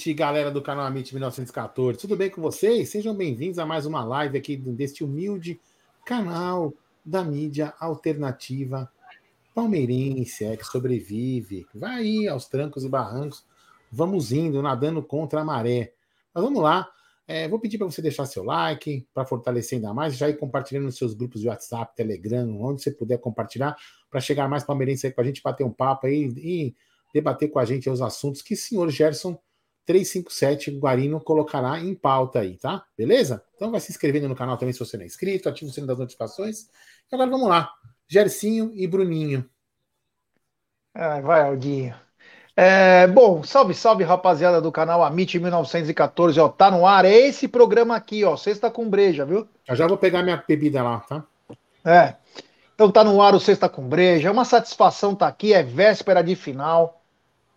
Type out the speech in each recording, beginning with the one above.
Noite, galera do canal Amit 1914. Tudo bem com vocês? Sejam bem-vindos a mais uma live aqui deste humilde canal da mídia alternativa palmeirense, é, que sobrevive. Vai aí aos trancos e barrancos. Vamos indo, nadando contra a maré. Mas vamos lá. É, vou pedir para você deixar seu like para fortalecer ainda mais, já ir compartilhando nos seus grupos de WhatsApp, Telegram, onde você puder compartilhar, para chegar mais palmeirense aí com a gente, bater um papo aí e debater com a gente os assuntos que o senhor Gerson 357 Guarino colocará em pauta aí, tá? Beleza? Então vai se inscrevendo no canal também se você não é inscrito, ativa o sininho das notificações. E agora vamos lá. Gercinho e Bruninho. Ah, vai, Aldinho. É, bom, salve, salve, rapaziada do canal Amit 1914, ó, tá no ar, é esse programa aqui, ó, Sexta com Breja, viu? Eu já vou pegar minha bebida lá, tá? É, então tá no ar o Sexta com Breja, é uma satisfação tá aqui, é véspera de final.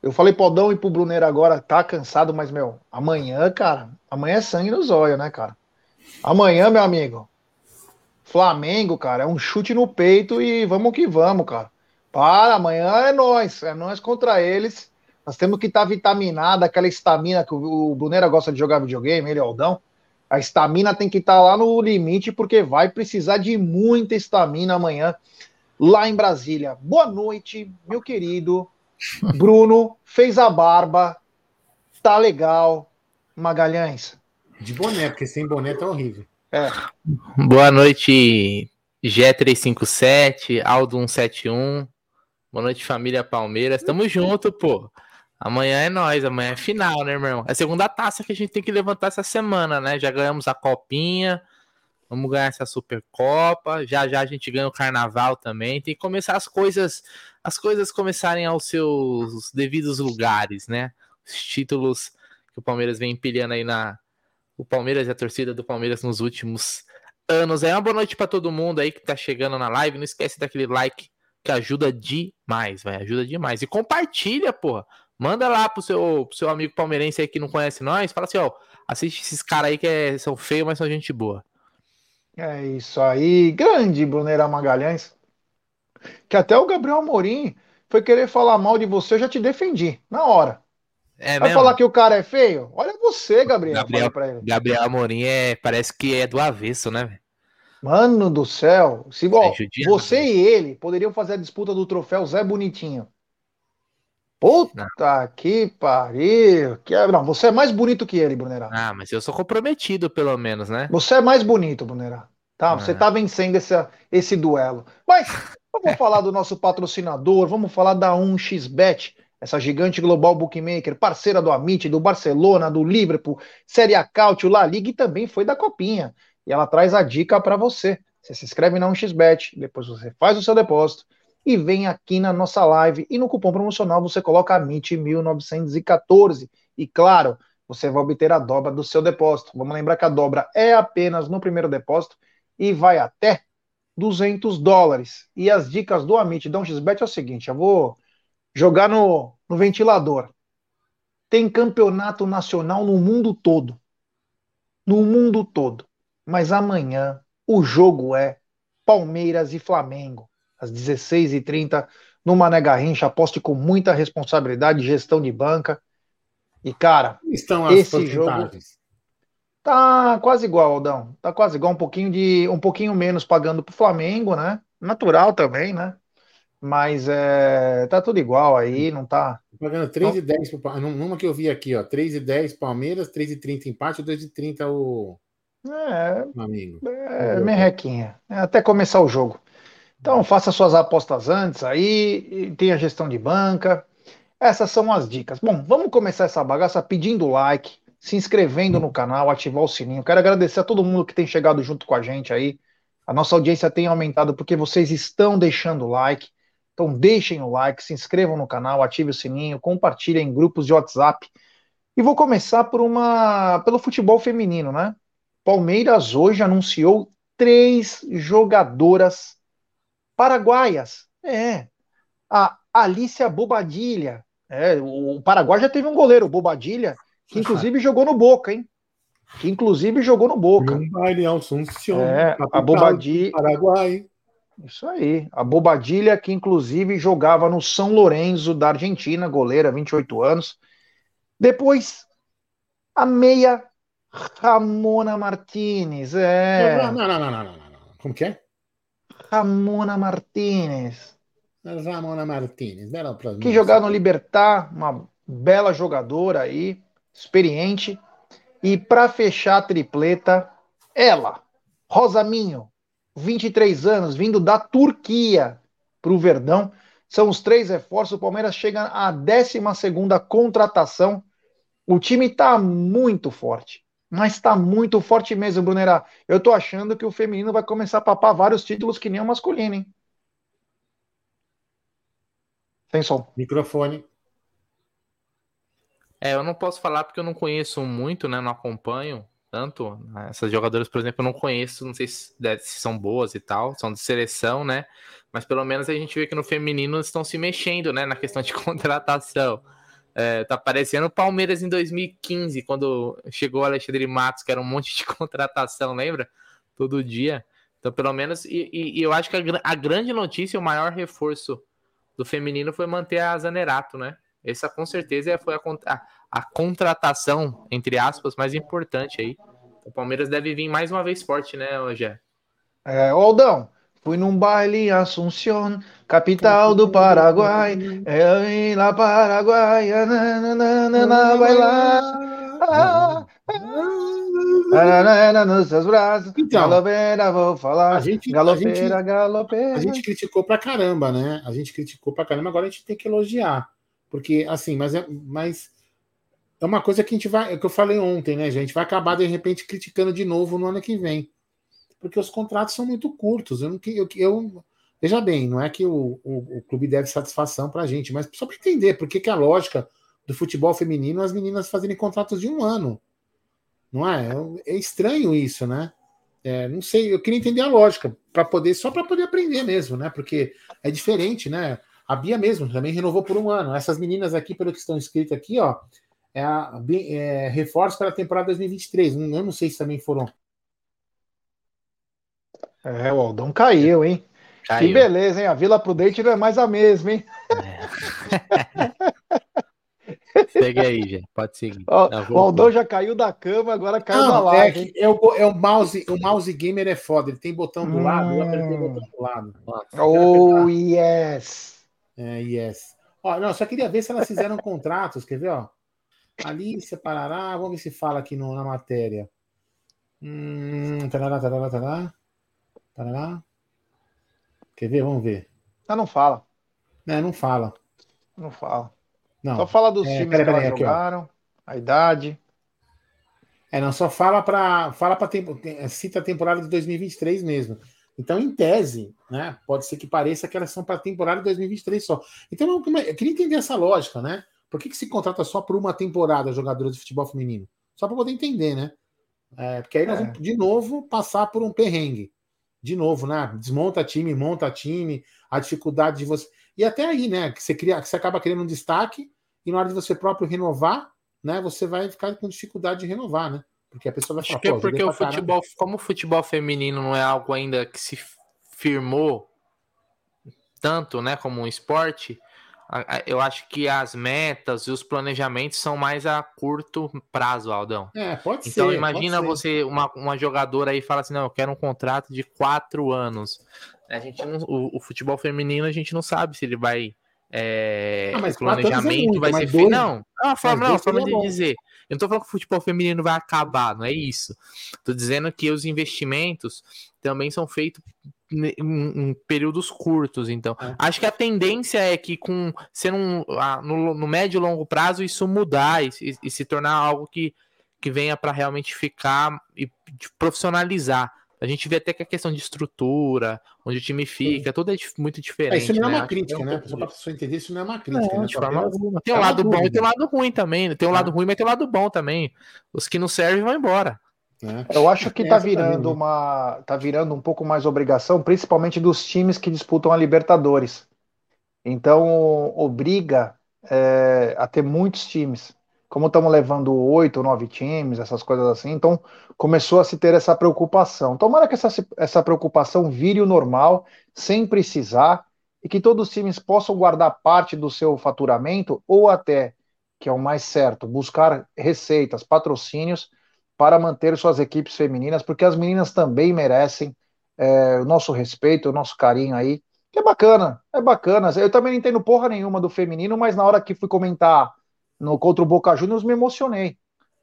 Eu falei pro Aldão e pro Bruneiro agora, tá cansado, mas, meu, amanhã, cara, amanhã é sangue nos olhos, né, cara? Amanhã, meu amigo, Flamengo, cara, é um chute no peito e vamos que vamos, cara. Para, amanhã é nós, é nós contra eles. Nós temos que estar tá vitaminado, aquela estamina que o Brunera gosta de jogar videogame, ele é Aldão. A estamina tem que estar tá lá no limite, porque vai precisar de muita estamina amanhã, lá em Brasília. Boa noite, meu querido. Bruno fez a barba, tá legal. Magalhães. De boné, porque sem boné tá horrível. É. Boa noite, G357, Aldo 171. Boa noite, família Palmeiras. Tamo junto, pô. Amanhã é nós, amanhã é final, né, meu irmão? É a segunda taça que a gente tem que levantar essa semana, né? Já ganhamos a copinha, vamos ganhar essa Supercopa, já já a gente ganha o carnaval também. Tem que começar as coisas, as coisas começarem aos seus devidos lugares, né? Os títulos que o Palmeiras vem empilhando aí na o Palmeiras e a torcida do Palmeiras nos últimos anos. É uma boa noite para todo mundo aí que tá chegando na live. Não esquece daquele like que ajuda demais, vai, ajuda demais. E compartilha, porra. Manda lá pro seu, pro seu amigo palmeirense aí que não conhece nós. Fala assim, ó, assiste esses caras aí que é, são feios, mas são gente boa. É isso aí. Grande Brunera Magalhães. Que até o Gabriel Amorim foi querer falar mal de você, eu já te defendi, na hora. É Vai mesmo? falar que o cara é feio? Olha você, Gabriel. Gabriel, Gabriel Amorim é, parece que é do avesso, né? Mano do céu. Se, ó, é você né? e ele poderiam fazer a disputa do troféu Zé Bonitinho. Puta não. que pariu. Que... É, não, você é mais bonito que ele, Brunerá. Ah, mas eu sou comprometido, pelo menos, né? Você é mais bonito, Brunerá. Tá, ah. você tá vencendo esse, esse duelo. Mas vamos falar do nosso patrocinador, vamos falar da 1xBet, essa gigante global bookmaker, parceira do Amit, do Barcelona, do Liverpool, Série A Cautio, La Liga e também foi da Copinha. E ela traz a dica para você. Você se inscreve na 1xBet, depois você faz o seu depósito e vem aqui na nossa live. E no cupom promocional você coloca MIT1914. E claro, você vai obter a dobra do seu depósito. Vamos lembrar que a dobra é apenas no primeiro depósito e vai até 200 dólares. E as dicas do Amit da 1xBet é o seguinte: eu vou jogar no, no ventilador. Tem campeonato nacional no mundo todo. No mundo todo. Mas amanhã o jogo é Palmeiras e Flamengo às 16h30, no Mané Garrincha. Aposte com muita responsabilidade, gestão de banca. E, cara, Estão esse jogo. Tá quase igual, Aldão. Tá quase igual, um pouquinho de um pouquinho menos pagando pro Flamengo, né? Natural também, né? Mas é, tá tudo igual aí, não tá. Pagando 3,10 pro Numa que eu vi aqui, ó. 3,10 Palmeiras, 3,30 empate, 2,30 o. É, Flamengo. É, merrequinha. É até começar o jogo. Então faça suas apostas antes aí, tenha gestão de banca. Essas são as dicas. Bom, vamos começar essa bagaça pedindo like, se inscrevendo no canal, ativar o sininho. Quero agradecer a todo mundo que tem chegado junto com a gente aí. A nossa audiência tem aumentado porque vocês estão deixando o like. Então deixem o like, se inscrevam no canal, ative o sininho, compartilhem em grupos de WhatsApp. E vou começar por uma pelo futebol feminino, né? Palmeiras hoje anunciou três jogadoras paraguaias. É. A Alicia Bobadilha. É, o Paraguai já teve um goleiro, Bobadilha, que inclusive jogou no Boca, hein? Que inclusive jogou no Boca. É, a Bobadilha. Paraguai. Isso aí. A Bobadilha, que inclusive jogava no São Lourenço da Argentina, goleira, 28 anos. Depois, a meia Ramona Martinez. É. Não, não, não, não, não, não, não. Como que é? Ramona Martinez. Ramona Martinez. Bela que jogar no Libertar, uma bela jogadora aí, experiente. E para fechar a tripleta, ela, Rosaminho, 23 anos, vindo da Turquia para o Verdão. São os três reforços. O Palmeiras chega à 12 contratação. O time está muito forte. Mas está muito forte mesmo, Brunera. Eu tô achando que o feminino vai começar a papar vários títulos que nem o masculino, hein? Tem som. Microfone. É, eu não posso falar porque eu não conheço muito, né? Não acompanho tanto. Né? Essas jogadoras, por exemplo, eu não conheço, não sei se, se, são boas e tal, são de seleção, né? Mas pelo menos a gente vê que no feminino estão se mexendo, né? Na questão de contratação. É, tá parecendo o Palmeiras em 2015, quando chegou o Alexandre Matos, que era um monte de contratação, lembra? Todo dia. Então, pelo menos, e, e, e eu acho que a, a, grande notícia, o maior reforço do feminino foi manter a Zanerato, né? Essa com certeza foi a, a, a contratação, entre aspas, mais importante aí. O Palmeiras deve vir mais uma vez forte, né, Rogé? É, Aldão, fui num baile em Assunção, capital do Paraguai. É lá Paraguai, nananana, vai lá. Nos seus braços, então, galopeira, vou falar. A gente, galopeira, a gente, galopeira. A gente criticou pra caramba, né? A gente criticou pra caramba, agora a gente tem que elogiar. Porque, assim, mas, é, mas é uma coisa que a gente vai, é que eu falei ontem, né, gente? Vai acabar de repente criticando de novo no ano que vem, porque os contratos são muito curtos. Eu não, eu, eu veja bem, não é que o, o, o clube deve satisfação para a gente, mas só para entender por que, que a lógica do futebol feminino as meninas fazerem contratos de um ano, não é? É, é estranho isso, né? É, não sei, eu queria entender a lógica para poder só para poder aprender mesmo, né? Porque é diferente, né? A Bia mesmo também renovou por um ano. Essas meninas aqui, pelo que estão escritas aqui, ó, é, a, é, reforço para a temporada 2023. Eu não sei se também foram. É, o Aldão caiu, hein? Caiu. Que beleza, hein? A Vila Prudente não é mais a mesma, hein? É. Segue aí, gente. Pode seguir. Ó, o Aldão já caiu da cama, agora caiu não, da live. É, é, o, é o mouse, o mouse gamer é foda. Ele tem botão do hum. lado, eu apertei o botão do lado. Nossa, oh, yes! É, yes. Ó, não, só queria ver se elas fizeram contratos, quer ver, ó? Ali separará, vamos ver se fala aqui no, na matéria. Hum, tarará, tarará, tarará, tarará. Quer ver? Vamos ver. Ah, não fala. É, não fala. Não fala. Não. Só fala dos é, times pera, que aqui, jogaram, ó. a idade. É, não, só fala para fala para cita a temporada de 2023 mesmo. Então, em tese, né, pode ser que pareça que elas são para a temporada de 2023 só. Então, eu queria entender essa lógica, né? Por que, que se contrata só por uma temporada jogadores de futebol feminino? Só para poder entender, né? É, porque aí nós é. vamos, de novo, passar por um perrengue. De novo, né? Desmonta time, monta time, a dificuldade de você. E até aí, né? Que você, cria, que você acaba querendo um destaque, e na hora de você próprio renovar, né? Você vai ficar com dificuldade de renovar, né? Porque a pessoa vai falar. Acho que é porque o futebol, como o futebol feminino não é algo ainda que se firmou tanto, né? Como um esporte, eu acho que as metas e os planejamentos são mais a curto prazo, Aldão. É, pode então, ser. Então imagina você, uma, uma jogadora aí fala assim, não, eu quero um contrato de quatro anos. A gente não, o, o futebol feminino a gente não sabe se ele vai é, ah, mas o planejamento é muito, vai ser feito. Não, é uma forma, não, forma de dizer. Eu não tô falando que o futebol feminino vai acabar, não é isso. Tô dizendo que os investimentos também são feitos em, períodos curtos, então. É. Acho que a tendência é que com sendo um, no, no médio e longo prazo isso mudar e, e, e se tornar algo que, que venha para realmente ficar e profissionalizar. A gente vê até que a questão de estrutura, onde o time fica, Sim. tudo é muito diferente. É, isso não é né? uma crítica, é né? Só para a pessoa entender, isso não é uma crítica. né? forma alguma. Tem um lado bom e tem um lado ruim também. Tem um lado ruim, mas tem um lado bom também. Os que não servem vão embora. É. Eu acho que está virando uma, tá virando um pouco mais obrigação, principalmente dos times que disputam a Libertadores. Então obriga é, a ter muitos times. Como estamos levando oito, nove times, essas coisas assim, então começou a se ter essa preocupação. Tomara que essa, essa preocupação vire o normal, sem precisar, e que todos os times possam guardar parte do seu faturamento ou até que é o mais certo, buscar receitas, patrocínios para manter suas equipes femininas, porque as meninas também merecem é, o nosso respeito, o nosso carinho aí, que é bacana, é bacana. Eu também não entendo porra nenhuma do feminino, mas na hora que fui comentar no contra o Boca Juniors me emocionei.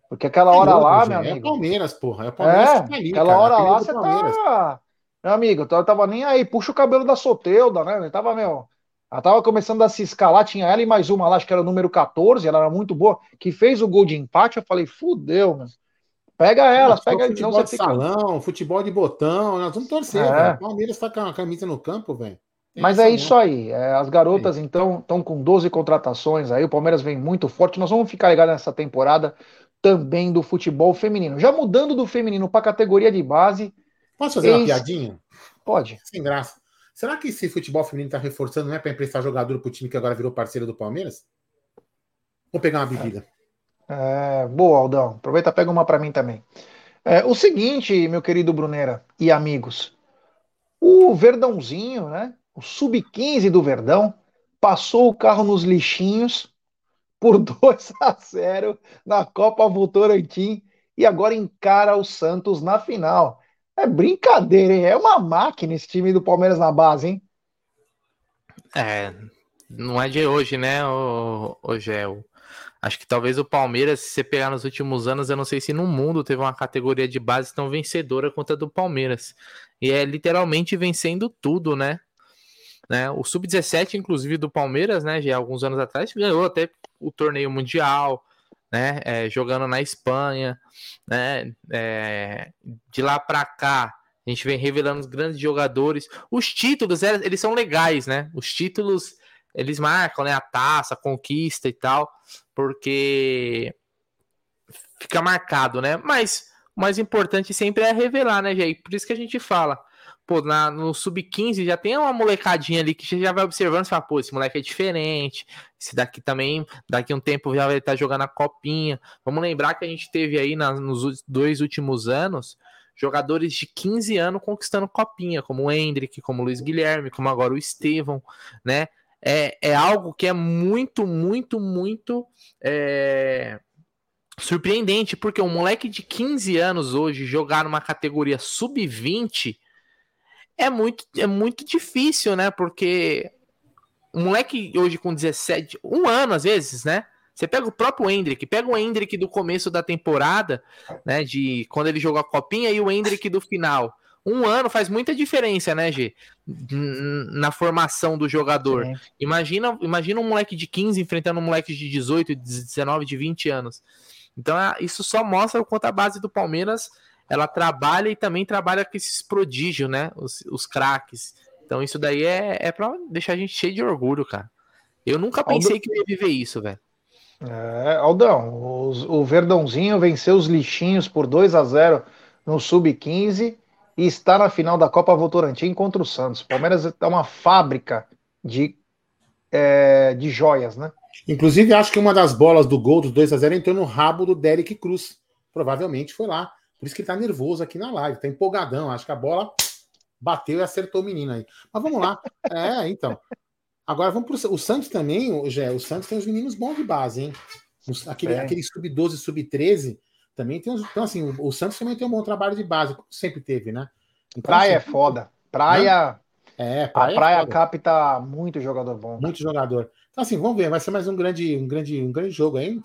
Porque aquela hora é louco, lá, meu é amigo. É Palmeiras, porra. É o Palmeiras é, tá ali, aquela cara, hora lá você tá. Meu amigo, eu tava nem aí. Puxa o cabelo da Soteuda, né? Eu tava, meu. Ela tava começando a se escalar, tinha ela e mais uma lá, acho que era o número 14, ela era muito boa, que fez o gol de empate. Eu falei, fudeu, meu. Pega elas, pega futebol não, de fica... salão, futebol de botão, nós vamos torcer, é. O Palmeiras tá com a camisa no campo, velho. Mas é isso aí. É, as garotas, então, estão com 12 contratações aí. O Palmeiras vem muito forte. Nós vamos ficar ligados nessa temporada também do futebol feminino. Já mudando do feminino para a categoria de base. Posso fazer ex... uma piadinha? Pode. Sem graça. Será que esse futebol feminino está reforçando, não é para emprestar jogador para o time que agora virou parceiro do Palmeiras? Vou pegar uma bebida. É, boa, Aldão. Aproveita, pega uma para mim também. É, o seguinte, meu querido Brunera e amigos, o Verdãozinho, né? O sub-15 do Verdão passou o carro nos lixinhos por 2 a 0 na Copa Votorantim e agora encara o Santos na final. É brincadeira, hein? É uma máquina esse time do Palmeiras na base, hein? É, não é de hoje, né, o, o Gel? Acho que talvez o Palmeiras, se você pegar nos últimos anos, eu não sei se no mundo teve uma categoria de base tão vencedora quanto a do Palmeiras. E é literalmente vencendo tudo, né? Né? O Sub-17, inclusive, do Palmeiras, né? Já alguns anos atrás, ganhou até o torneio mundial, né? É, jogando na Espanha, né? É, de lá para cá, a gente vem revelando os grandes jogadores. Os títulos, é, eles são legais, né? Os títulos eles marcam, né, a taça, a conquista e tal, porque fica marcado, né? Mas o mais importante sempre é revelar, né, Jair? Por isso que a gente fala, pô, na, no sub-15 já tem uma molecadinha ali que já vai observando e fala, pô, esse moleque é diferente, esse daqui também, daqui a um tempo já vai estar jogando a copinha. Vamos lembrar que a gente teve aí na, nos dois últimos anos jogadores de 15 anos conquistando copinha, como o Hendrick, como o Luiz Guilherme, como agora o Estevão, né? é, é algo que é muito, muito, muito é, surpreendente, porque um moleque de 15 anos hoje jogar numa categoria sub-20 é muito, é muito difícil, né? Porque um moleque hoje com 17, um ano às vezes, né? Você pega o próprio Hendrick, pega o Hendrick do começo da temporada, né? De quando ele jogou a copinha e o Hendrick do final um ano faz muita diferença, né, G? Na formação do jogador. Sim. Imagina, imagina um moleque de 15 enfrentando um moleque de 18, 19, de 20 anos. Então, é, isso só mostra o quanto a base do Palmeiras ela trabalha e também trabalha com esses prodígios, né? Os, os craques. Então, isso daí é, é pra deixar a gente cheio de orgulho, cara. Eu nunca pensei que ia viver isso, velho. É, Aldão, o, o Verdãozinho venceu os lixinhos por 2 a 0 no Sub-15 e está na final da Copa Votorantim contra o Santos. O Palmeiras é uma fábrica de, é, de joias, né? Inclusive, acho que uma das bolas do gol dos 2 a 0 entrou no rabo do Derek Cruz. Provavelmente foi lá. Por isso que ele tá nervoso aqui na live, tá empolgadão. Acho que a bola bateu e acertou o menino aí. Mas vamos lá. É, então. Agora vamos pro o Santos também, o, Gé, o Santos tem os meninos bons de base, hein? Aquele, é. aquele sub-12, sub-13 também tem uns, então assim, o, o, Santos também tem um bom trabalho de base, sempre teve, né? Então, praia assim, é foda. Praia. É, praia a praia é capta muito jogador bom. Muito jogador. Então assim, vamos ver, vai ser mais um grande, um grande, um grande jogo aí,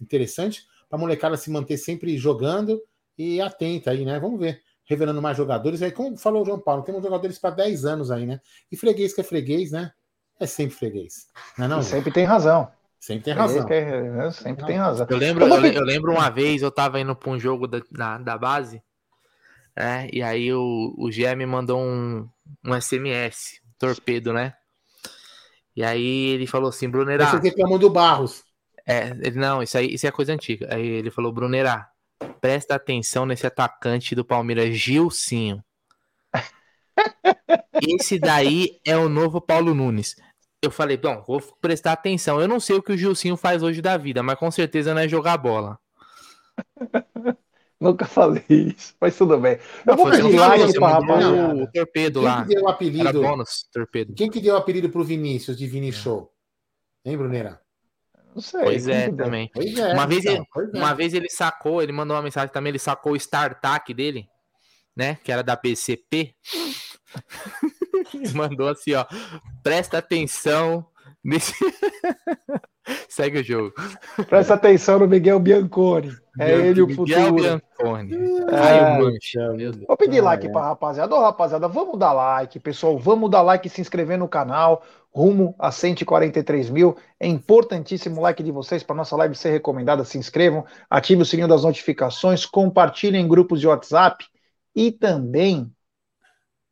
interessante para a molecada se manter sempre jogando e atenta aí, né? Vamos ver. Revelando mais jogadores. Aí, como falou o João Paulo, temos jogadores para 10 anos aí, né? E freguês que é freguês, né? É sempre freguês. Não é não, sempre tem razão. Sempre tem razão. É, sempre tem razão. Eu lembro, eu, eu, lembro uma vez, eu tava indo para um jogo da, na, da base, né? E aí o, o GE me mandou um, um SMS, torpedo, né? E aí ele falou assim, Brunerá. Você reclamou do Barros. É, ele, não, isso aí isso é coisa antiga. Aí ele falou, Brunerá, presta atenção nesse atacante do Palmeiras, Gilcinho. Esse daí é o novo Paulo Nunes eu falei, bom, vou prestar atenção. Eu não sei o que o Gilcinho faz hoje da vida, mas com certeza não é jogar bola. Nunca falei isso, mas tudo bem. Eu vou pedir like para rapaz. O torpedo Quem lá. Que deu o apelido? Era bônus, torpedo. Quem que deu o apelido pro Vinícius de Vini Show? Hein, Brunera? Não sei. Pois é, também. Pois é, uma, vez então, ele, é. uma vez ele sacou, ele mandou uma mensagem também, ele sacou o StarTAC dele, né? Que era da PCP. mandou assim, ó. Presta atenção nesse. Segue o jogo. Presta atenção no Miguel Bianconi. É ele o futuro. Miguel Bianconi. É... Vou pedir like para rapaziada. Ô, rapaziada, vamos dar like, pessoal. Vamos dar like e se inscrever no canal. Rumo a 143 mil. É importantíssimo o like de vocês para nossa live ser recomendada. Se inscrevam, ative o sininho das notificações, compartilhem em grupos de WhatsApp e também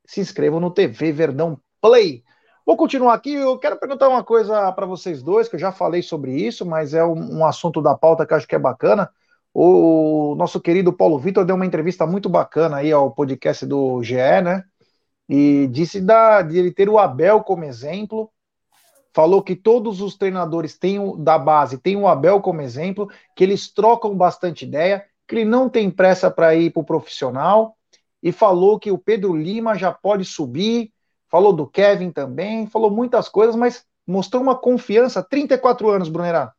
se inscrevam no TV Verdão Play. Vou continuar aqui. Eu quero perguntar uma coisa para vocês dois, que eu já falei sobre isso, mas é um, um assunto da pauta que acho que é bacana. O nosso querido Paulo Vitor deu uma entrevista muito bacana aí ao podcast do GE, né? E disse da, de ele ter o Abel como exemplo. Falou que todos os treinadores têm, da base têm o Abel como exemplo, que eles trocam bastante ideia, que ele não tem pressa para ir para o profissional. E falou que o Pedro Lima já pode subir, falou do Kevin também, falou muitas coisas, mas mostrou uma confiança. 34 anos, Brunerá.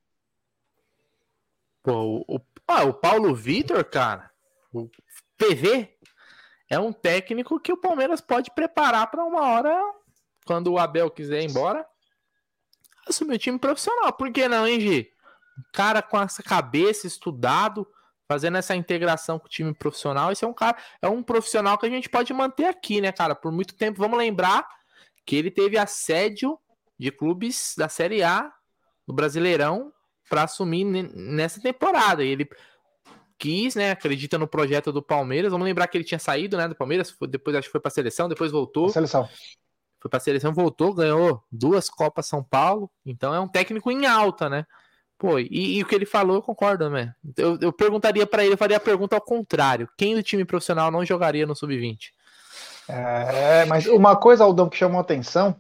Pô, o, ah, o Paulo Vitor, cara, o PV é um técnico que o Palmeiras pode preparar para uma hora, quando o Abel quiser ir embora, assumir o time profissional. Por que não, hein, Gi? Cara com essa cabeça, estudado, fazendo essa integração com o time profissional. Esse é um cara, é um profissional que a gente pode manter aqui, né, cara? Por muito tempo. Vamos lembrar que ele teve assédio de clubes da Série A no Brasileirão para assumir nessa temporada. E ele quis, né? Acredita no projeto do Palmeiras. Vamos lembrar que ele tinha saído, né, do Palmeiras, depois acho que foi para a seleção, depois voltou. A seleção. Foi para a seleção, voltou, ganhou duas Copas São Paulo. Então é um técnico em alta, né? Pô, e, e, o que ele falou, eu concordo, né? Eu, eu perguntaria para ele, eu faria a pergunta ao contrário: quem do time profissional não jogaria no sub-20? É, mas uma coisa, Aldão, que chamou atenção,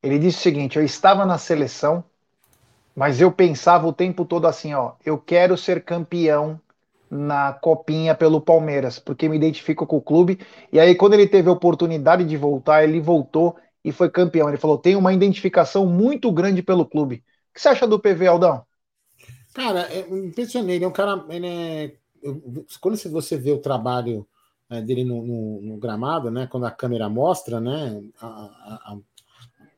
ele disse o seguinte: eu estava na seleção, mas eu pensava o tempo todo assim, ó, eu quero ser campeão na copinha pelo Palmeiras, porque me identifico com o clube. E aí, quando ele teve a oportunidade de voltar, ele voltou e foi campeão. Ele falou: tem uma identificação muito grande pelo clube. O que você acha do PV, Aldão? Cara, é impressionante. Ele é um cara. Ele é, quando você vê o trabalho é, dele no, no, no, gramado, né? Quando a câmera mostra, né? A, a, a,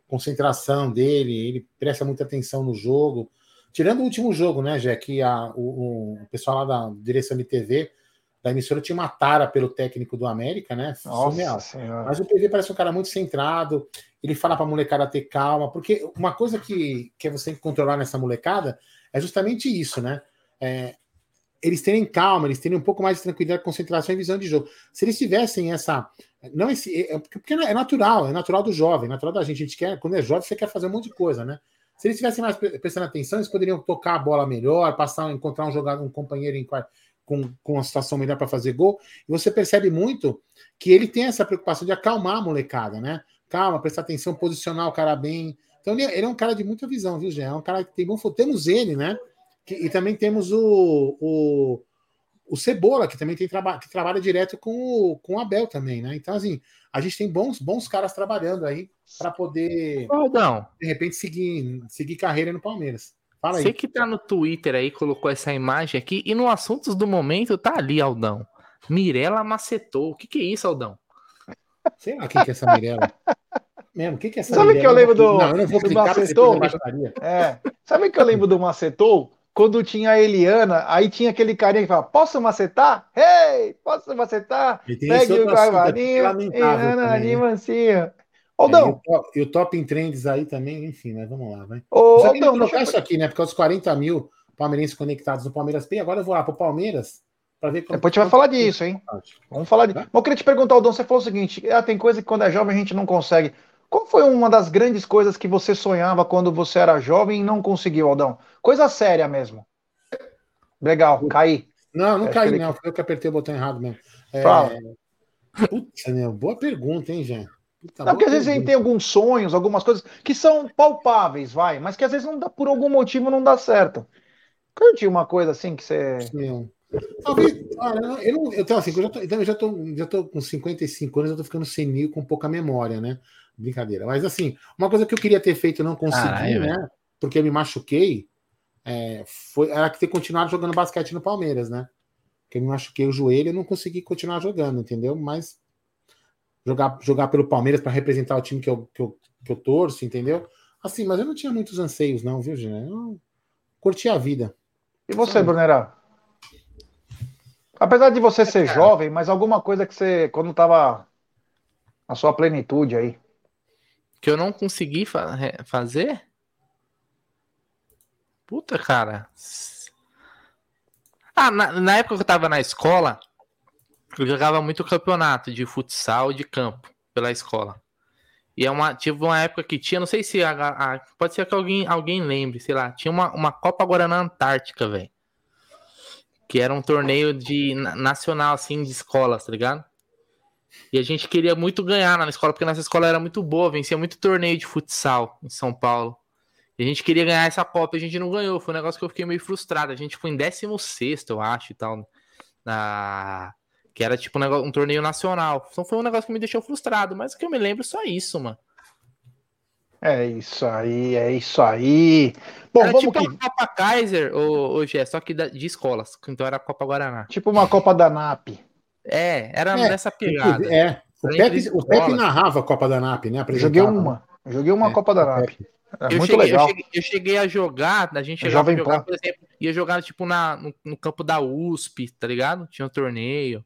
concentração dele, ele presta muita atenção no jogo. Tirando o último jogo, né, Jé? Que a, o, o pessoal lá da direção de TV da emissora tinha uma tara pelo técnico do América, né? Nossa Mas o PV parece um cara muito centrado. Ele fala para a molecada ter calma, porque uma coisa que, que você tem que controlar nessa molecada é justamente isso, né? É, eles terem calma, eles terem um pouco mais de tranquilidade, concentração e visão de jogo. Se eles tivessem essa. Não esse. É, é porque é natural, é natural do jovem, é natural da gente. A gente quer, quando é jovem, você quer fazer um monte de coisa, né? Se eles tivessem mais prestando atenção, eles poderiam tocar a bola melhor, passar, encontrar um jogador, um companheiro em, com, com uma situação melhor para fazer gol. E você percebe muito que ele tem essa preocupação de acalmar a molecada, né? Calma, prestar atenção, posicionar o cara bem. Então ele, é, ele, é um cara de muita visão, viu, Gê? É um cara que tem bom. Temos ele, né? Que, e também temos o, o, o Cebola, que também tem traba, que trabalha direto com o, com o Abel também, né? Então, assim, a gente tem bons, bons caras trabalhando aí para poder, de repente, seguir, seguir carreira no Palmeiras. Fala aí. Você que tá no Twitter aí, colocou essa imagem aqui, e no Assuntos do Momento tá ali, Aldão. Mirela macetou. O que, que é isso, Aldão? Sei lá quem que é essa Mirela mesmo. O que, que é essa Sabe que eu lembro do, não, eu não vou do Macetou? É. Sabe que eu lembro do Macetou? Quando tinha a Eliana, aí tinha aquele carinha que falava: Posso macetar? Hey, posso macetar? Pegue o cavalinho, Eliana, anima assim. Aldão. É, e, o top em trends aí também, enfim, né? Vamos lá, vai. Ô, Só Aldão, colocar isso aqui, né? Porque os 40 mil palmeirenses conectados no Palmeiras Pay, agora eu vou lá pro Palmeiras para ver como. Depois a gente vai falar disso, hein? Vamos falar disso. Mas eu queria te perguntar, Aldão, você falou o seguinte: ah, tem coisa que quando é jovem a gente não consegue. Qual foi uma das grandes coisas que você sonhava quando você era jovem e não conseguiu, Aldão? Coisa séria mesmo. Legal, caí. Não, não é, caí, não. Foi eu que apertei o botão errado mesmo. É... Fala. Putz, meu, boa pergunta, hein, Jean? Puta, não, porque às vezes a gente tem alguns sonhos, algumas coisas que são palpáveis, vai, mas que às vezes não dá, por algum motivo não dá certo. Curtiu uma coisa assim que você. Sim. Talvez, eu, não, eu, assim, eu já tô, então eu já tô, já tô com 55 anos, eu tô ficando senil com pouca memória, né? Brincadeira. Mas assim, uma coisa que eu queria ter feito e não consegui, né? Porque eu me machuquei. é, foi, era que ter continuado jogando basquete no Palmeiras, né? Porque eu me machuquei o joelho e não consegui continuar jogando, entendeu? Mas jogar, jogar pelo Palmeiras para representar o time que eu, que, eu, que eu torço, entendeu? Assim, mas eu não tinha muitos anseios, não, viu, gente? Eu curti a vida. E você, Brunera? Apesar de você ser jovem, mas alguma coisa que você, quando estava na sua plenitude aí. Que eu não consegui fa fazer? Puta, cara. Ah, na, na, época que eu tava na escola, eu jogava muito campeonato de futsal de campo pela escola. E é uma, tive uma época que tinha, não sei se a, a, pode ser que alguém, alguém lembre, sei lá, tinha uma, uma Copa na Antártica, velho. Que era um torneio de nacional, assim, de escolas, tá ligado? E a gente queria muito ganhar na escola, porque nossa escola era muito boa, vencia muito torneio de futsal em São Paulo. E a gente queria ganhar essa Copa, a gente não ganhou. Foi um negócio que eu fiquei meio frustrado. A gente foi em 16, eu acho, e tal. Na... Que era tipo um, negócio, um torneio nacional. Então foi um negócio que me deixou frustrado. Mas o que eu me lembro só isso, mano. É isso aí, é isso aí. Bom, era vamos tipo que... a Copa Kaiser, hoje é só que de escolas. Então era a Copa Guaraná. Tipo uma Copa da NAP. É, era é, nessa pegada. É. O Pepe, o Pepe narrava a Copa da NAP, né? Joguei uma. Joguei uma é, Copa da NAP. É eu muito cheguei, legal. Eu cheguei, eu cheguei, a jogar, a gente chegava a jogar, por exemplo, ia jogar tipo na, no, no, campo da USP, tá ligado? Tinha um torneio.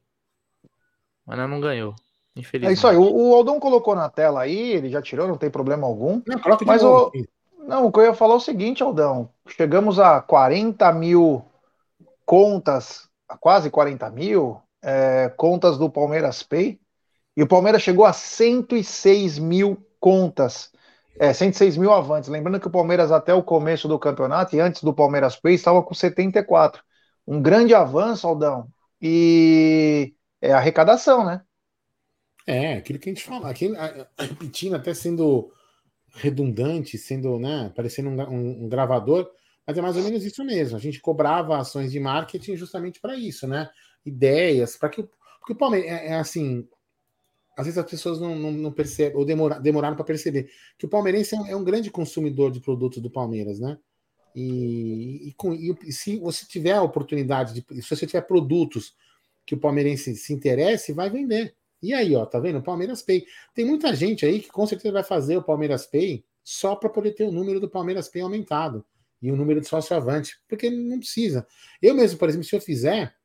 Mas não ganhou. Infelizmente. É isso aí. O, o Aldão colocou na tela aí, ele já tirou, não tem problema algum. Não, coloca mas o, não, o que eu ia falar é o seguinte, Aldão. Chegamos a 40 mil contas, quase 40 mil é, contas do Palmeiras Pay. E o Palmeiras chegou a 106 mil contas é, 106 mil avantes. Lembrando que o Palmeiras, até o começo do campeonato e antes do Palmeiras Play, estava com 74. Um grande avanço, Aldão. E é arrecadação, né? É, aquilo que a gente fala, aquilo, repetindo, até sendo redundante, sendo, né, parecendo um, um, um, gravador, mas é mais ou menos isso mesmo. A gente cobrava ações de marketing justamente para isso, né? Ideias, para que. Porque o Palmeiras é, é assim, às vezes as pessoas não, não, não percebem, ou demora, demoraram para perceber, que o palmeirense é um, é um, grande consumidor de produtos do Palmeiras, né? E, e, com, e, se você tiver a oportunidade, de, se você tiver produtos que o palmeirense se interesse, vai vender. E aí, ó, tá vendo? Palmeiras Pay. Tem muita gente aí que com certeza vai fazer o Palmeiras Pay só para poder ter o número do Palmeiras Pay aumentado e o número de sócio avante, porque não precisa. Eu mesmo, por exemplo, se eu fizer,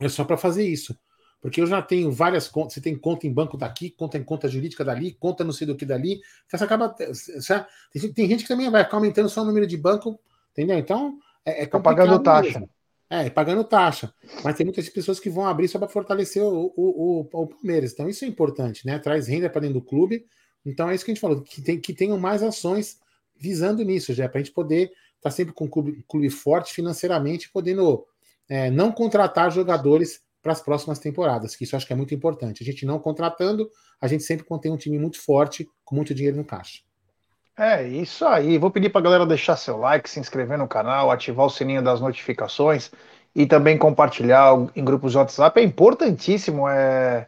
é só para fazer isso. Porque eu já tenho várias contas, você tem conta em banco daqui, conta em conta jurídica dali, conta não sei do que dali. Então você acaba. Você, tem gente que também vai ficar aumentando só o número de banco, entendeu? Então é, é tá pagando taxa. Mesmo. É, pagando taxa. Mas tem muitas pessoas que vão abrir só para fortalecer o, o, o, o, Palmeiras. Então isso é importante, né? Traz renda para dentro do clube. Então é isso que a gente falou, que, tem, que tenham mais ações visando nisso, já, para a gente poder estar tá sempre com um clube, clube forte financeiramente, podendo é, não contratar jogadores para as próximas temporadas, que isso acho que é muito importante. A gente não contratando, a gente sempre contém um time muito forte, com muito dinheiro no caixa. É isso aí. Vou pedir para a galera deixar seu like, se inscrever no canal, ativar o sininho das notificações e também compartilhar em grupos de WhatsApp. É importantíssimo é,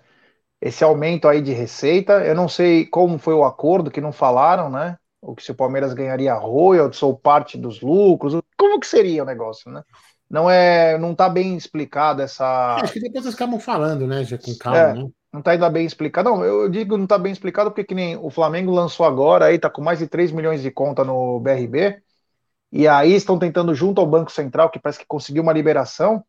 esse aumento aí de receita. Eu não sei como foi o acordo, que não falaram, né? Ou que se o Palmeiras ganharia royalties ou parte dos lucros. Como que seria o negócio, né? não é, não tá bem explicado essa. Acho que depois vocês acabam falando, né, já com calma, é, né? Não tá ainda bem explicado. Não, eu digo não tá bem explicado porque que nem o Flamengo lançou agora aí, tá com mais de 3 milhões de conta no BRB. E aí estão tentando, junto ao Banco Central, que parece que conseguiu uma liberação,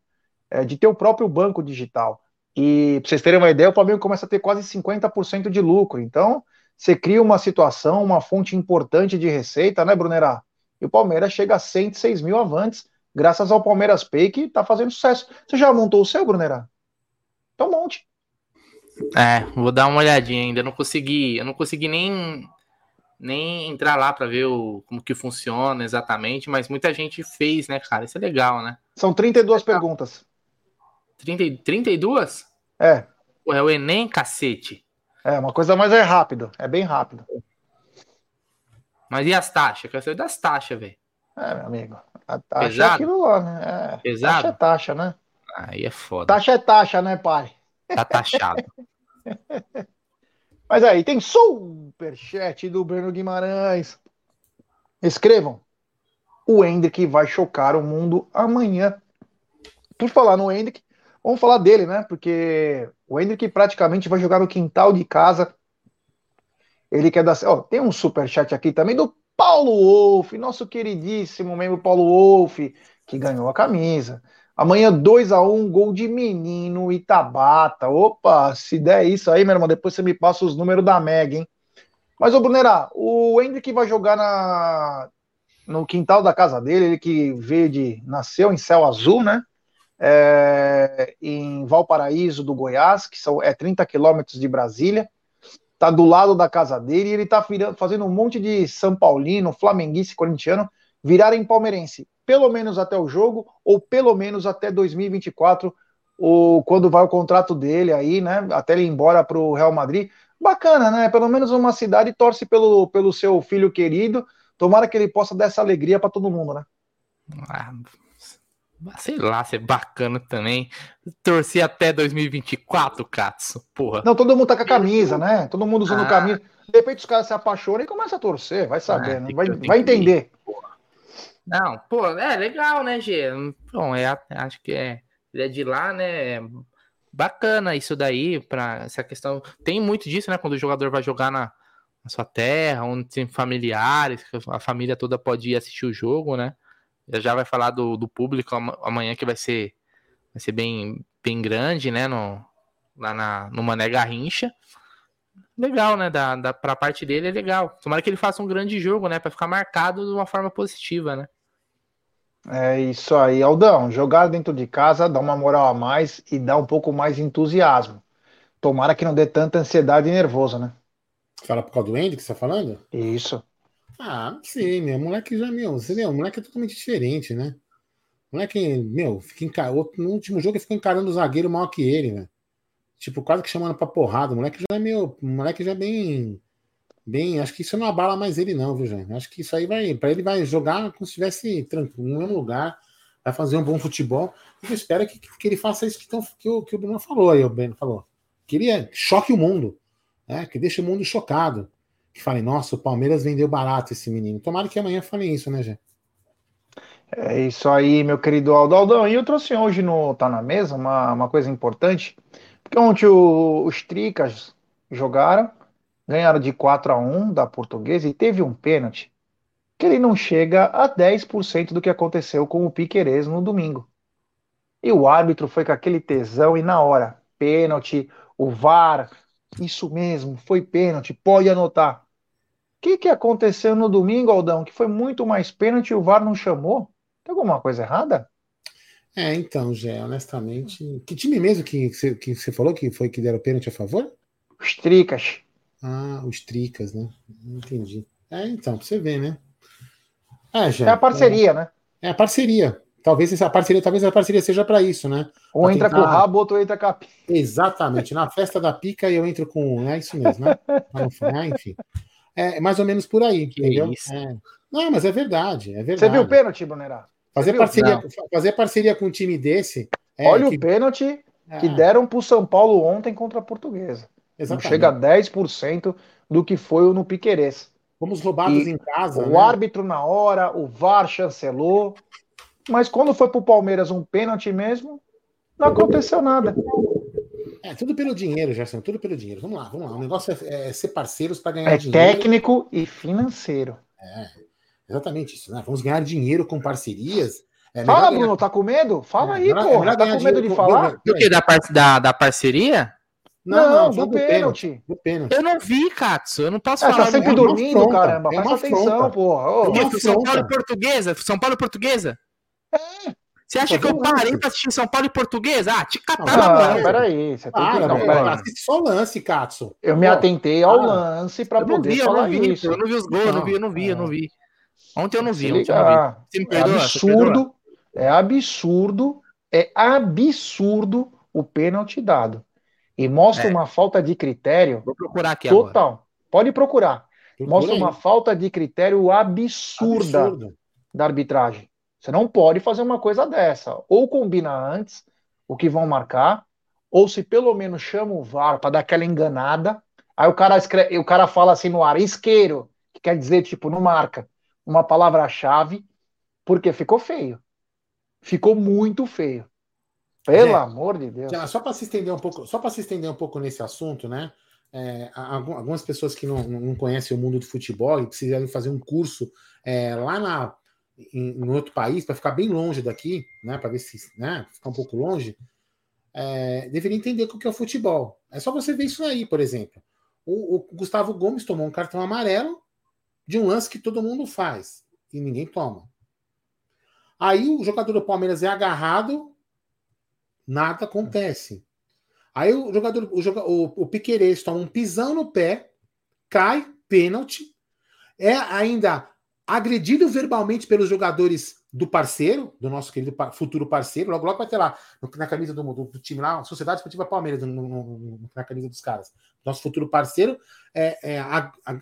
é, de ter o próprio banco digital. E pra vocês terem uma ideia, o Flamengo começa a ter quase 50% de lucro. Então, você cria uma situação, uma fonte importante de receita, né, Brunerá? E o Palmeiras chega a 106 mil avantes graças ao Palmeiras Pay que tá fazendo sucesso. Você já montou o seu, Brunerá? Então monte. É, vou dar uma olhadinha ainda. Não consegui, eu não consegui nem nem entrar lá para ver o, como que funciona exatamente, mas muita gente fez, né, cara? Isso é legal, né? São 32 é perguntas. 30, 32? É. Pô, é o Enem, cacete. É, uma coisa mais é rápido, é bem rápido. Mas e as taxas? Quero saber das taxas, velho. É, meu amigo. A taxa Pesado? é aquilo lá, né? É, Pesado? Taxa é taxa, né? Aí é foda. Taxa é taxa, né, pai? Tá taxado. Mas aí, tem superchat do Bruno Guimarães. Escrevam. o Hendrick vai chocar o mundo amanhã. Por falar no Hendrick, vamos falar dele, né? Porque o Hendrick praticamente vai jogar no quintal de casa. Ele quer dar. Ó, tem um super chat aqui também do Paulo Wolff, nosso queridíssimo membro Paulo Wolff, que ganhou a camisa. Amanhã 2 a 1 um, gol de menino Itabata. Opa, se der isso aí, meu irmão, depois você me passa os números da Meg, hein? Mas, ô Brunerá, o Hendrick vai jogar na, no quintal da casa dele, ele que veio de. nasceu em céu azul, né? É, em Valparaíso do Goiás, que são, é 30 quilômetros de Brasília. Tá do lado da casa dele e ele tá fazendo um monte de São Paulino, flamenguista, corintiano virarem palmeirense, pelo menos até o jogo, ou pelo menos até 2024, ou quando vai o contrato dele aí, né? Até ele ir embora para o Real Madrid. Bacana, né? Pelo menos uma cidade torce pelo, pelo seu filho querido. Tomara que ele possa dar essa alegria para todo mundo, né? Ah, sei lá, ser bacana também. Torcer até 2024, Katsu, porra. Não, todo mundo tá com a camisa, né? Todo mundo usando ah. camisa. De repente os caras se apaixonam e começam a torcer, vai saber, ah, né? Vai, vai entender. Porra. Não, pô, é legal, né, Gê? Bom, é, acho que é, ele é de lá, né? Bacana isso daí, para essa questão. Tem muito disso, né? Quando o jogador vai jogar na, na sua terra, onde tem familiares, a família toda pode ir assistir o jogo, né? Já, já vai falar do, do público amanhã que vai ser, vai ser bem, bem grande, né? No, lá na, no Mané Garrincha legal, né? Da, da, pra parte dele é legal. Tomara que ele faça um grande jogo, né? Pra ficar marcado de uma forma positiva, né? É isso aí, Aldão. Jogar dentro de casa dá uma moral a mais e dá um pouco mais de entusiasmo. Tomara que não dê tanta ansiedade e nervoso, né? Fala por causa do Andy que você tá falando? Isso. Ah, sim, meu. moleque já, meu, você vê, o moleque é totalmente diferente, né? O moleque, meu, fica encar... no último jogo ele ficou encarando o zagueiro maior que ele, velho. Tipo, quase que chamando pra porrada. O moleque já é meio. Moleque já é bem. Bem. Acho que isso não abala mais ele, não, viu, gente? Acho que isso aí vai. Pra ele vai jogar como se estivesse tranquilo, no mesmo lugar. Vai fazer um bom futebol. Eu espero que, que ele faça isso que, tão, que, o, que o Bruno falou aí, o Breno falou. Que ele é, choque o mundo. Né? Que deixe o mundo chocado. Que fale, nossa, o Palmeiras vendeu barato esse menino. Tomara que amanhã falem isso, né, gente? É isso aí, meu querido Aldo Aldão. E eu trouxe hoje no Tá na Mesa uma, uma coisa importante. Porque ontem o, os Tricas jogaram, ganharam de 4 a 1 da Portuguesa e teve um pênalti que ele não chega a 10% do que aconteceu com o Piquerez no domingo. E o árbitro foi com aquele tesão e na hora, pênalti, o VAR, isso mesmo, foi pênalti, pode anotar. O que, que aconteceu no domingo, Aldão, que foi muito mais pênalti e o VAR não chamou? Tem alguma coisa errada? É, então, Gé, honestamente. Que time mesmo que você que você falou que foi que deram pênalti a favor? Os Tricas. Ah, os Tricas, né? Entendi. É, então, pra você ver, né? É, Gé, é a parceria, é, né? É a parceria. Talvez essa parceria, talvez a parceria seja para isso, né? Um entra tentar... com o rabo, outro entra com a pica. Exatamente. Na festa da pica eu entro com. É isso mesmo, né? Ah, enfim. É mais ou menos por aí, entendeu? É. Não, mas é verdade, é verdade. Você viu o pênalti, Bonerá? Fazer parceria, fazer parceria com um time desse. É, Olha que... o pênalti que é. deram para o São Paulo ontem contra a Portuguesa. Exatamente. Não chega a 10% do que foi no Piquerez. Fomos roubados e em casa. O né? árbitro na hora, o VAR chancelou. Mas quando foi para o Palmeiras um pênalti mesmo, não aconteceu nada. É tudo pelo dinheiro, Gerson, tudo pelo dinheiro. Vamos lá, vamos lá. O negócio é, é ser parceiros para ganhar é dinheiro. É técnico e financeiro. É, Exatamente isso, né? Vamos ganhar dinheiro com parcerias. É Fala, ganhar... Bruno, tá com medo? Fala é, aí, pô. É tá com medo de com... falar? Do que? Da, par... da, da parceria? Não, não, do, do, pênalti. do, pênalti. Eu não vi, Katsu. Eu não posso é, falar. Tá sempre é dormindo, caramba. É Presta atenção, porra. Oh, São Paulo e Portuguesa? São Paulo e Portuguesa? É. Você acha que eu parei pra assistir São Paulo e Portuguesa? Ah, te catar na mão. Ah, peraí, você tem que... Não, peraí. Assiste só o lance, Katsu. Eu me atentei ao lance pra poder vi, falar eu não vi, isso. Eu não vi os gols, eu não vi, eu não vi, eu não vi. Ontem eu não vi, ontem eu não vi. é absurdo, é absurdo, é absurdo o pênalti dado. E mostra é. uma falta de critério. Vou procurar aqui total. Agora. Pode procurar. Procura mostra aí. uma falta de critério absurda Absurdo. da arbitragem. Você não pode fazer uma coisa dessa. Ou combina antes o que vão marcar, ou se pelo menos chama o VAR para dar aquela enganada. Aí o cara, escreve, o cara fala assim no ar, isqueiro, que quer dizer, tipo, não marca uma palavra-chave Porque ficou feio. Ficou muito feio. Pelo amor de Deus. Só para se estender um pouco, só para se estender um pouco nesse assunto, né? É, algumas pessoas que não, não conhecem o mundo do futebol e precisarem fazer um curso é, lá na, em, em, outro país para ficar bem longe daqui, né? Para ver se né, ficar um pouco longe, é, deveria entender o que é o futebol. É só você ver isso aí, por exemplo. O, o Gustavo Gomes tomou um cartão amarelo de um lance que todo mundo faz e ninguém toma. Aí o jogador do Palmeiras é agarrado, nada acontece. Aí o jogador, o, o, o Piqueires toma um pisão no pé, cai, pênalti, é ainda agredido verbalmente pelos jogadores do parceiro, do nosso querido futuro parceiro, logo logo vai ter lá na camisa do, do, do time lá, Sociedade Esportiva Palmeiras, no, no, na camisa dos caras. Nosso futuro parceiro é, é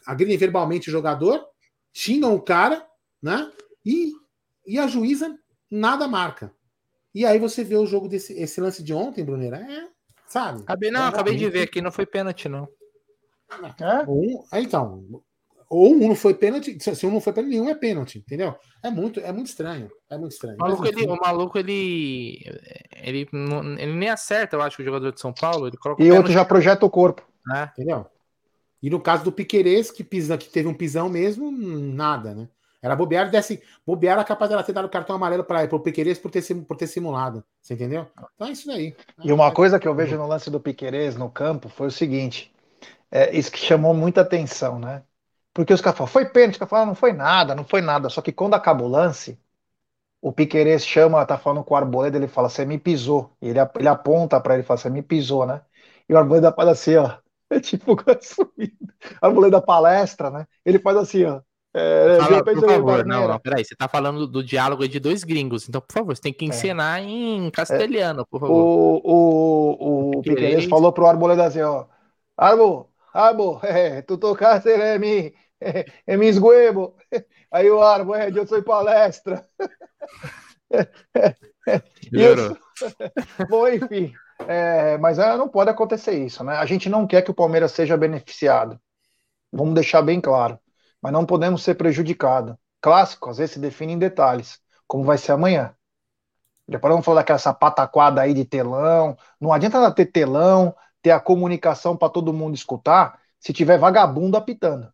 agredem verbalmente o jogador, xingam o cara, né? E, e a juíza nada marca. E aí você vê o jogo desse esse lance de ontem, Brunera, é, sabe? Acabei, não, é acabei de ver aqui, não foi pênalti, não. É? Um, então, ou um não foi pênalti, se um não foi pênalti, nenhum é pênalti, entendeu? É muito, é muito estranho. É muito estranho. O maluco, ele, o maluco, ele, ele, ele nem acerta, eu acho, o jogador de São Paulo. Ele coloca e outro já projeta o corpo. É. Entendeu? E no caso do Piquerez, que, pisa, que teve um pisão mesmo, nada, né? Era bobear, desse, bobear era capaz dela ter dado cartão amarelo para o Piquerez por ter, por ter simulado. Você entendeu? Então é isso daí. E uma coisa que eu vejo no lance do Piquerez no campo foi o seguinte: é, isso que chamou muita atenção, né? Porque os caras falam, foi pênalti, os caras falam, não foi nada, não foi nada. Só que quando acaba o lance, o Piquerez chama, tá falando com o Arboleda, ele fala, você me pisou. E ele, ele aponta para ele e fala, você me pisou, né? E o Arboleda faz assim, ó. É tipo, Arboleda palestra, né? Ele faz assim, ó. É, Fala, por favor, não, não, peraí, você tá falando do diálogo de dois gringos, então, por favor, você tem que é. ensinar é. em castelhano, por favor. O, o, o Piqueires falou pro Arboleda assim, ó, Arbo, Arbo, é, tu tocaste em mim, em mis huevos. Aí o Arbo, é, eu sou palestra. Isso. Bom, enfim, é, mas é, não pode acontecer isso, né? A gente não quer que o Palmeiras seja beneficiado. Vamos deixar bem claro mas não podemos ser prejudicados. Clássico, às vezes, se define em detalhes, como vai ser amanhã. Depois vamos falar daquela pataquada aí de telão. Não adianta ter telão, ter a comunicação para todo mundo escutar, se tiver vagabundo apitando.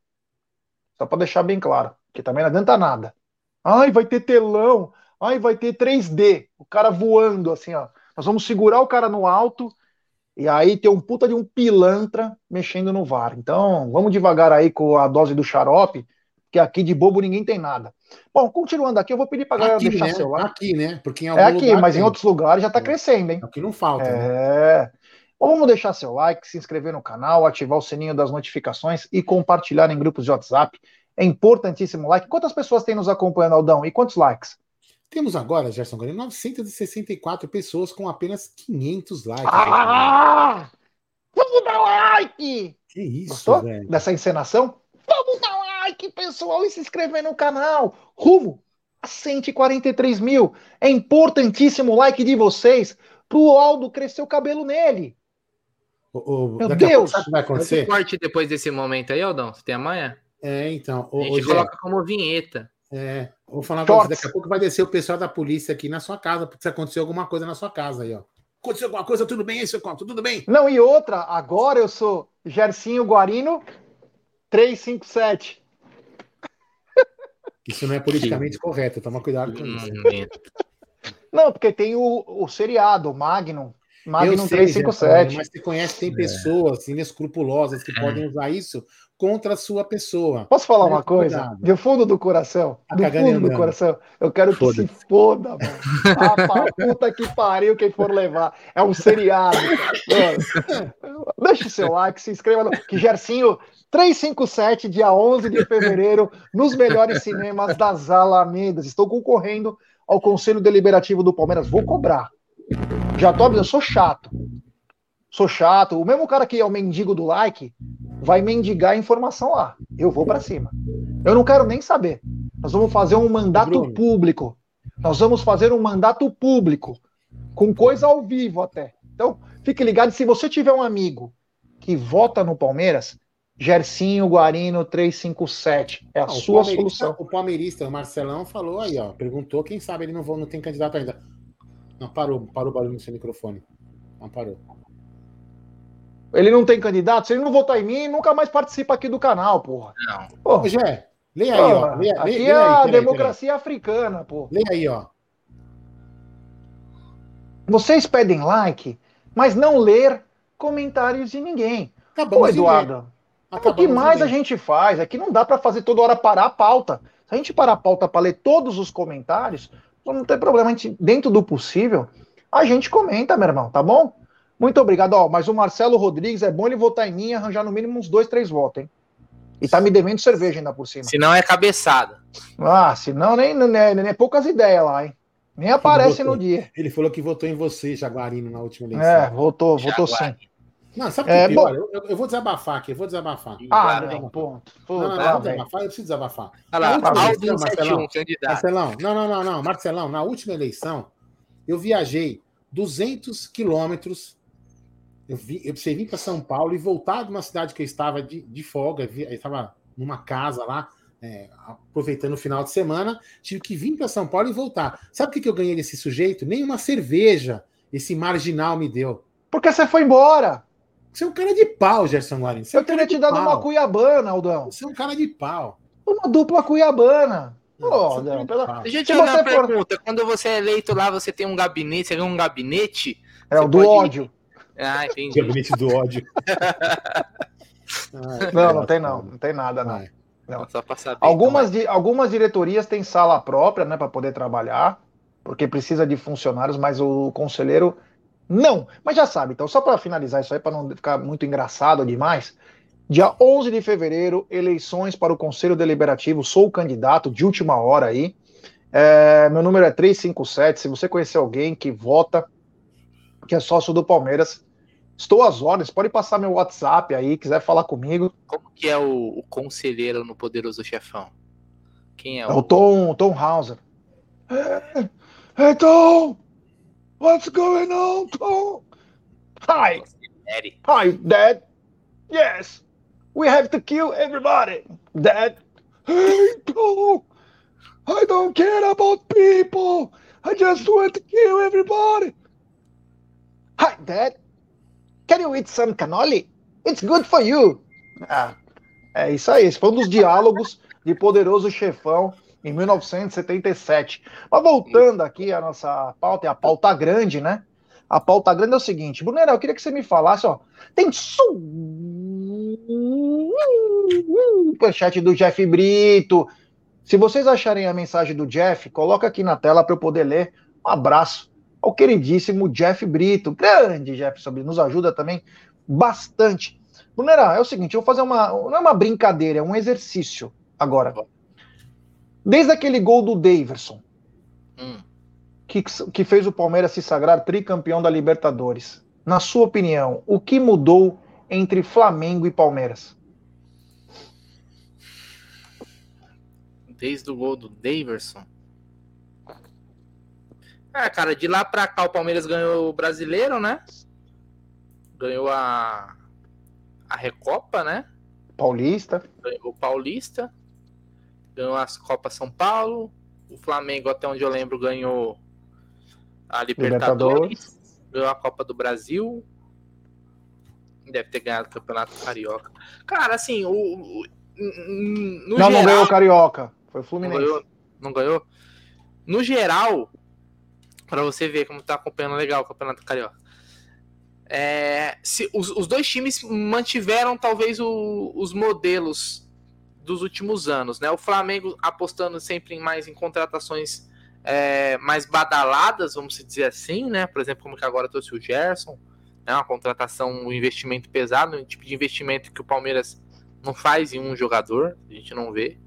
Só para deixar bem claro, que também não adianta nada. Ai, vai ter telão. Ai, vai ter 3D. O cara voando assim, ó. Nós vamos segurar o cara no alto e aí tem um puta de um pilantra mexendo no VAR. Então, vamos devagar aí com a dose do xarope, que aqui de bobo ninguém tem nada. Bom, continuando aqui, eu vou pedir para galera aqui, deixar né? seu like. Aqui, né? Porque em é aqui, mas tem. em outros lugares já está é. crescendo, hein? Aqui não falta. É. Né? Bom, vamos deixar seu like, se inscrever no canal, ativar o sininho das notificações e compartilhar em grupos de WhatsApp. É importantíssimo o like. Quantas pessoas tem nos acompanhando, Aldão? E quantos likes? Temos agora, Gerson Guarani, 964 pessoas com apenas 500 likes. Ah! Vamos dar like! Que isso, Gostou velho? Dessa encenação? Vamos dar like, pessoal, e se inscrever no canal. Rumo a 143 mil. É importantíssimo o like de vocês pro Aldo crescer o cabelo nele. O, o, Meu Deus! Sabe o que vai acontecer? corte depois desse momento aí, Aldão? Você tem amanhã? É, então. O, a gente coloca como vinheta. É, vou falar pra você, daqui a pouco vai descer o pessoal da polícia aqui na sua casa, porque se aconteceu alguma coisa na sua casa aí, ó. Aconteceu alguma coisa, tudo bem aí, seu conto? Tudo bem? Não, e outra, agora eu sou Gercinho Guarino 357. Isso não é politicamente correto, toma cuidado com isso. Não, porque tem o, o seriado, o Magnum. Magnum sei, 357. mas você conhece, tem é. pessoas inescrupulosas que é. podem usar isso contra a sua pessoa. Posso falar uma coisa? Cuidado. Do fundo do coração, tá do fundo do coração, eu quero que se foda, mano. Ah, puta que pariu quem for levar. É um seriado. Deixa o seu like, se inscreva no... Que Gercinho 357, dia 11 de fevereiro, nos melhores cinemas das Alamedas. Estou concorrendo ao Conselho Deliberativo do Palmeiras. Vou cobrar. Já tô eu sou chato. Sou chato. O mesmo cara que é o mendigo do like vai mendigar a informação lá. Eu vou para cima. Eu não quero nem saber. Nós vamos fazer um mandato Bruno. público. Nós vamos fazer um mandato público com coisa ao vivo até. Então, fique ligado se você tiver um amigo que vota no Palmeiras, Gersinho Guarino 357. É a Não, o sua palmeirista- solução. O palmeirista, o Marcelão, falou aí, ó. Perguntou, quem sabe ele não, não tem candidato ainda. Não, parou, parou o barulho no seu microfone. Não parou. Ele não tem candidato? Se ele não votar em mim, nunca mais participa aqui do canal, porra. Não. Porra, Ô, Gé, leia aí, ó. porra, Leia, aqui leia, é leia aí, a peraí, democracia africana, peraí. Leia aí, ó. Vocês pedem like, mas não ler comentários de ninguém. Acabamos Pô. Eduardo, o que mais a gente faz é que não dá pra fazer toda hora parar a pauta. Se a gente parar a pauta pra ler todos os comentários, não tem problema. A gente, dentro do possível, a gente comenta, meu irmão, tá bom? Muito obrigado. Ó, mas o Marcelo Rodrigues, é bom ele votar em mim e arranjar no mínimo uns dois, três votos, hein? E tá me devendo cerveja ainda por cima. Se não é cabeçada. Ah, senão nem, nem, nem, nem poucas ideias lá, hein? Nem aparece no dia. Ele falou que votou em você, Jaguarino, na última eleição. É, votou, votou sim. Não, sabe o que É, pior? bom. Eu, eu- vou desabafar aqui, eu vou desabafar. Ah, Claro, não, ponto. Não, não, não, eu vou desabafar, eu preciso desabafar. Olha lá, Na última Aldo eleição, Marcelão, 171, candidato. Marcelão, não, não, não, não, Marcelão, na última eleição, eu viajei 200 quilômetros. Eu, vi, eu precisei vir para São Paulo e voltar de uma cidade que eu estava de, de folga, eu estava numa casa lá, é, aproveitando o final de semana, tive que vir para São Paulo e voltar. Sabe o que, que eu ganhei desse sujeito? Nenhuma cerveja esse marginal me deu. Porque você foi embora. Você é um cara de pau, Gerson Guarino. Você é Eu um cara teria te dado pau. uma cuiabana, Aldão. Você é um cara de pau. Uma dupla cuiabana. Não, Pô, você é pela-. Deixa eu te Se fazer uma você for- pergunta. Quando você é eleito lá, você tem um gabinete, você ganha um gabinete? É o do pode- ódio. Ah, entendi. Gabinete do ódio. Não, não tem não. Não tem nada, não. Não. Só pra saber. Algumas, di- algumas diretorias têm sala própria, né, para poder trabalhar, porque precisa de funcionários, mas o conselheiro não. Mas já sabe, então, só para finalizar isso aí, para não ficar muito engraçado demais, dia 11 de fevereiro, eleições para o Conselho Deliberativo, sou o candidato de última hora aí. É, meu número é 357. Se você conhecer alguém que vota, que é sócio do Palmeiras, estou às ordens. Pode passar meu WhatsApp aí, quiser falar comigo. Como que é o, o conselheiro no Poderoso Chefão? Quem é É o... o Tom, Tom Hauser. Hey, hey, Tom! What's going on, Tom? Hi, Eri? hi, Dad. Yes, we have to kill everybody, Dad. Hey, Tom! I don't care about people. I just want to kill everybody. Hi, Dad. Can you eat some cannoli? It's good for you. Ah, é isso aí. Esse foi um dos diálogos de Poderoso Chefão em 1977. Mas voltando aqui à nossa pauta, é a pauta grande, né? A pauta grande é o seguinte, Brunera, eu queria que você me falasse, ó, tem superchat do Jeff Brito. Se vocês acharem a mensagem do Jeff, coloca aqui na tela para eu poder ler. Um abraço ao queridíssimo Jeff Brito. Grande Jefferson Brito, nos ajuda também bastante. Brunera, é o seguinte, eu vou fazer uma. Não é uma brincadeira, é um exercício agora. Desde aquele gol do Daverson, Hum. que, que fez o Palmeiras se sagrar tricampeão da Libertadores. Na sua opinião, o que mudou entre Flamengo e Palmeiras? Desde o gol do Daverson. É, cara, de lá pra cá o Palmeiras ganhou o brasileiro, né? Ganhou a, a Recopa, né? Paulista? Ganhou o Paulista. Ganhou as Copas São Paulo. O Flamengo, até onde eu lembro, ganhou a Libertadores. Ganhou a Copa do Brasil. Deve ter ganhado o Campeonato Carioca. Cara, assim, o. o- no não, não geral- ganhou o Carioca. Foi o não Fluminense. ganhou? Não ganhou? No geral, pra você ver como tá acompanhando legal o Campeonato Carioca. é, se, os, os dois times mantiveram talvez o- os modelos dos últimos anos, né? O Flamengo apostando sempre em mais em contratações é, mais badaladas, vamos dizer assim, né? Por exemplo, como que agora trouxe o Gerson, né? Uma contratação, um investimento pesado, um tipo de investimento que o Palmeiras não faz em um jogador, a gente não vê.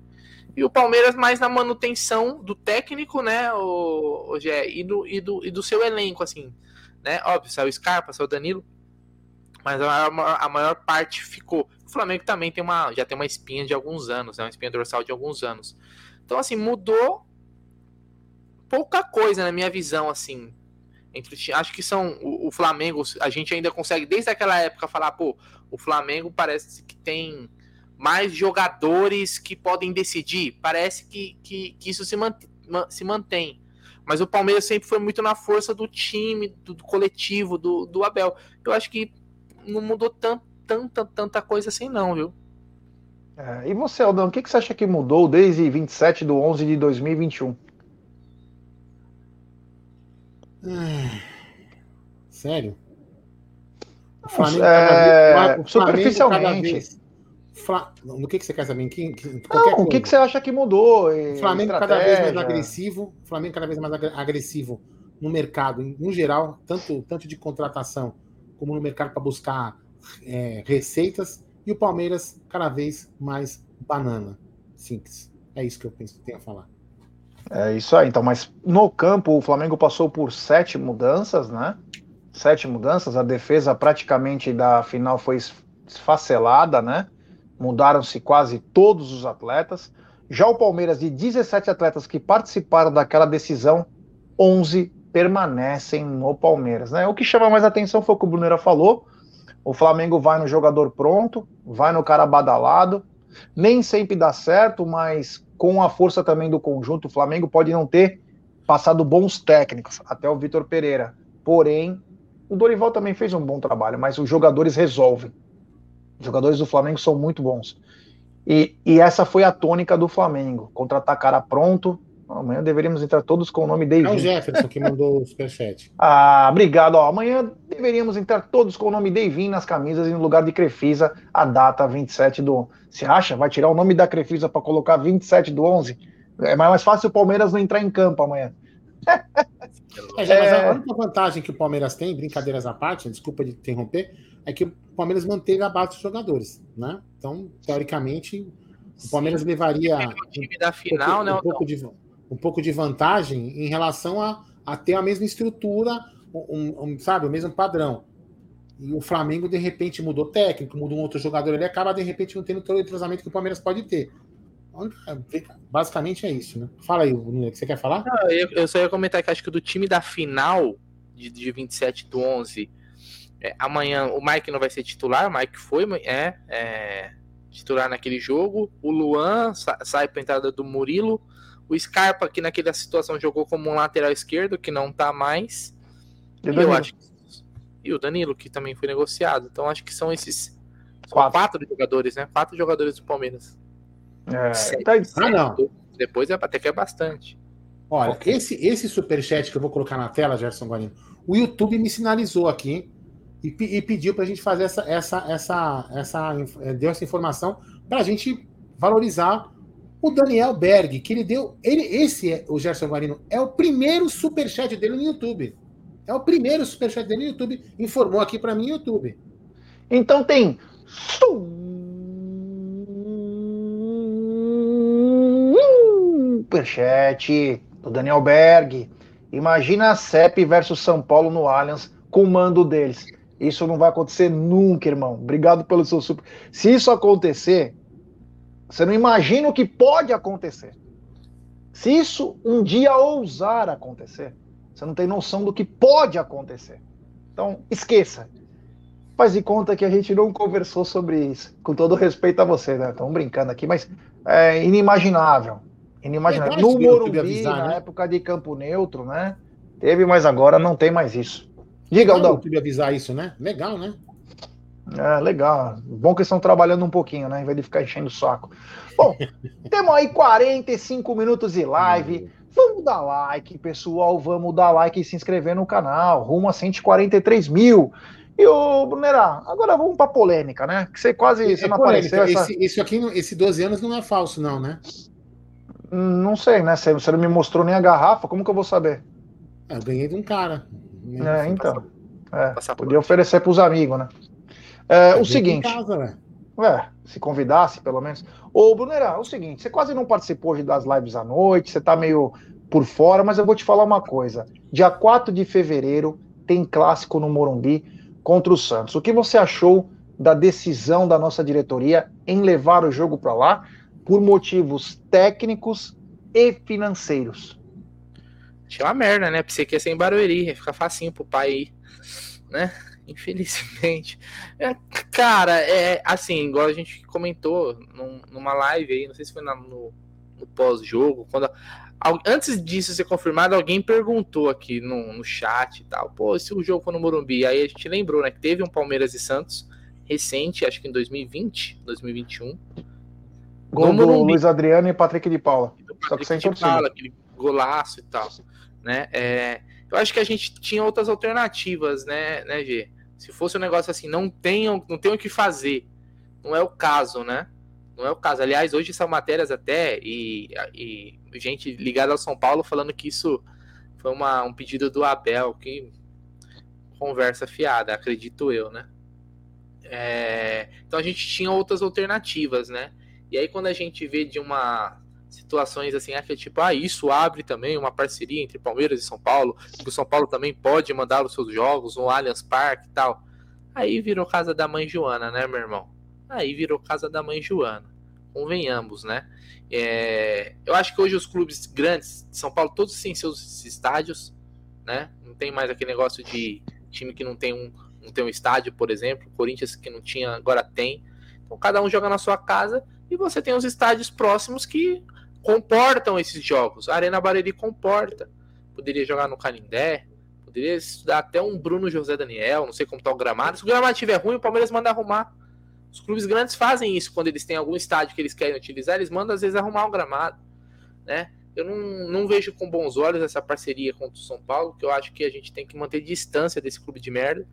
E o Palmeiras mais na manutenção do técnico, né, o, o Gé, e, do, e, do, e do seu elenco, assim, né? Óbvio, saiu o Scarpa, saiu o Danilo, mas a, maior- a maior parte ficou. O Flamengo também tem uma, já tem uma espinha de alguns anos, né, uma espinha dorsal de alguns anos. Então, assim, mudou pouca coisa na minha visão, assim. Entre, acho que são o, o Flamengo, a gente ainda consegue desde aquela época falar, pô, o Flamengo parece que tem mais jogadores que podem decidir. Parece que, que, que isso se, mantém, se mantém. Mas o Palmeiras sempre foi muito na força do time, do, do coletivo, do, do Abel. Eu acho que não mudou tanto, tanta, tanta coisa assim, não, viu? É, e você, Aldão, o que, que você acha que mudou desde 27 de 11 de 2021? Ah, sério? O Flamengo, é... cada vez, o superficialmente. Fla... No que, que você quer saber? Que, que, Não, o que, que você acha que mudou? O Flamengo cada vez mais agressivo. O Flamengo cada vez mais agressivo no mercado, no geral, tanto, tanto de contratação como no mercado para buscar é, receitas e o Palmeiras cada vez mais banana. Simples. É isso que eu penso que tenho a falar. É isso aí, então, mas no campo o Flamengo passou por sete mudanças, né? Sete mudanças, a defesa praticamente da final foi esfacelada, né? Mudaram-se quase todos os atletas. Já o Palmeiras, de 17 atletas que participaram daquela decisão, 11 permanecem no Palmeiras. Né? O que chama mais atenção foi o que o Brunera falou: o Flamengo vai no jogador pronto, vai no cara badalado. Nem sempre dá certo, mas com a força também do conjunto, o Flamengo pode não ter passado bons técnicos, até o Vitor Pereira. Porém, o Dorival também fez um bom trabalho, mas os jogadores resolvem. Os jogadores do Flamengo são muito bons. E, e essa foi a tônica do Flamengo: contra-atacar pronto, Amanhã deveríamos entrar todos com o nome David. É o Jefferson que mandou o superchat. ah, obrigado. Ó, amanhã deveríamos entrar todos com o nome Davin nas camisas e no lugar de Crefisa, a data 27 do. Você acha? Vai tirar o nome da Crefisa para colocar 27 do 11? É mais fácil o Palmeiras não entrar em campo amanhã. É, já, mas a é. única vantagem que o Palmeiras tem, brincadeiras à parte, desculpa de interromper, é que o Palmeiras manteve a base dos jogadores, né? Então, teoricamente, o Palmeiras levaria o time da final, um, né, um pouco de um pouco de vantagem em relação a, a ter a mesma estrutura, um, um, sabe, o mesmo padrão. E o Flamengo, de repente, mudou técnico, mudou um outro jogador, ele acaba, de repente, não tendo todo o entrosamento que o Palmeiras pode ter. Basicamente é isso, né? Fala aí, o que você quer falar? Não, eu, eu, só ia comentar que acho que do time da final de, de 27 do 11, é, amanhã o Mike não vai ser titular, o Mike foi, é, é titular naquele jogo. O Luan sai para entrada do Murilo. O Scarpa, que naquela situação jogou como um lateral esquerdo, que não tá mais. E, eu acho que... e o Danilo, que também foi negociado. Então acho que são esses são quatro. quatro jogadores, né? Quatro jogadores do Palmeiras. É, sete, tá... ah, não. Depois é, até que é bastante. Olha, okay. esse, esse superchat que eu vou colocar na tela, Gerson Guarino, o YouTube me sinalizou aqui e, e pediu para a gente fazer essa, essa, essa, essa, eh, deu essa informação para a gente valorizar o Daniel Berg, que ele deu. Ele, esse é o Gerson Guarino, é o primeiro superchat dele no YouTube. É o primeiro superchat dele no YouTube. Informou aqui para mim no YouTube. Então tem superchat do Daniel Berg. Imagina a CEP versus São Paulo no Allianz com o mando deles. Isso não vai acontecer nunca, irmão. Obrigado pelo seu super. Se isso acontecer, você não imagina o que pode acontecer. Se isso um dia ousar acontecer, você não tem noção do que pode acontecer. Então, esqueça. Faz de conta que a gente não conversou sobre isso. Com todo respeito a você, né? Estamos brincando aqui, mas é inimaginável. Inimaginável. É no Morumbi, avisar, na né? época de Campo Neutro, né? Teve, mas agora não tem mais isso. Diga, Aldão. Eu avisar isso, né? Legal, né? É, legal. Bom que estão trabalhando um pouquinho, né? Em vez de ficar enchendo o saco. Bom, temos aí 45 minutos de live. Vamos dar like, pessoal. Vamos dar like e se inscrever no canal. Rumo a 143 mil. E o Brunerá, agora vamos para polêmica, né? Que você quase é, você não apareceu. Essa... Esse, isso aqui, esse 12 anos não é falso, não, né? Não sei, né? Você, você não me mostrou nem a garrafa, como que eu vou saber? É, eu ganhei de um cara. É, então. É, podia oferecer para os amigos, né? É, o seguinte. Casa, é, se convidasse, pelo menos. Ô, Brunerá, é o seguinte: você quase não participou hoje das lives à noite, você tá meio por fora, mas eu vou te falar uma coisa. Dia 4 de fevereiro tem clássico no Morumbi contra o Santos. O que você achou da decisão da nossa diretoria em levar o jogo para lá por motivos técnicos e financeiros? Tinha uma merda, né? Pensei que ia ser em Barueri, ia ficar facinho pro pai ir, né? Infelizmente. É, cara, é assim, igual a gente comentou num, numa live aí, não sei se foi na, no, no pós-jogo, quando. Antes disso ser confirmado, alguém perguntou aqui no, no chat e tal, pô, se o jogo for no Morumbi, aí a gente lembrou, né, que teve um Palmeiras e Santos recente, acho que em 2020, 2021. Gol do Luiz Adriano e Patrick de Paula. Patrick Só que sem de Paula, aquele golaço e tal, né? É, eu acho que a gente tinha outras alternativas, né, né, G? Se fosse um negócio assim, não tenham, não tenham o que fazer. Não é o caso, né? Não é o caso. Aliás, hoje são matérias até e, e gente ligada ao São Paulo falando que isso foi uma, um pedido do Abel, que conversa fiada, acredito eu, né? É, então a gente tinha outras alternativas, né? E aí quando a gente vê de uma situações assim, é que tipo, ah, isso abre também uma parceria entre Palmeiras e São Paulo, que o São Paulo também pode mandar os seus jogos no Allianz Parque e tal. Aí virou casa da mãe Joana, né, meu irmão? Aí virou casa da mãe Joana. Convenhamos, né? É... Eu acho que hoje os clubes grandes de São Paulo, todos têm seus estádios, né? Não tem mais aquele negócio de time que não tem um, não tem um estádio, por exemplo. Corinthians que não tinha, agora tem. Então cada um joga na sua casa e você tem os estádios próximos que comportam esses jogos. A Arena Barueri comporta. Poderia jogar no Canindé, poderia estudar até um Bruno José Daniel, não sei como tá o gramado. Se o gramado estiver ruim, o Palmeiras manda arrumar. Os clubes grandes fazem isso quando eles têm algum estádio que eles querem utilizar, eles mandam às vezes arrumar o gramado, né? Eu não, não vejo com bons olhos essa parceria contra o São Paulo, que eu acho que a gente tem que manter distância desse clube de merda,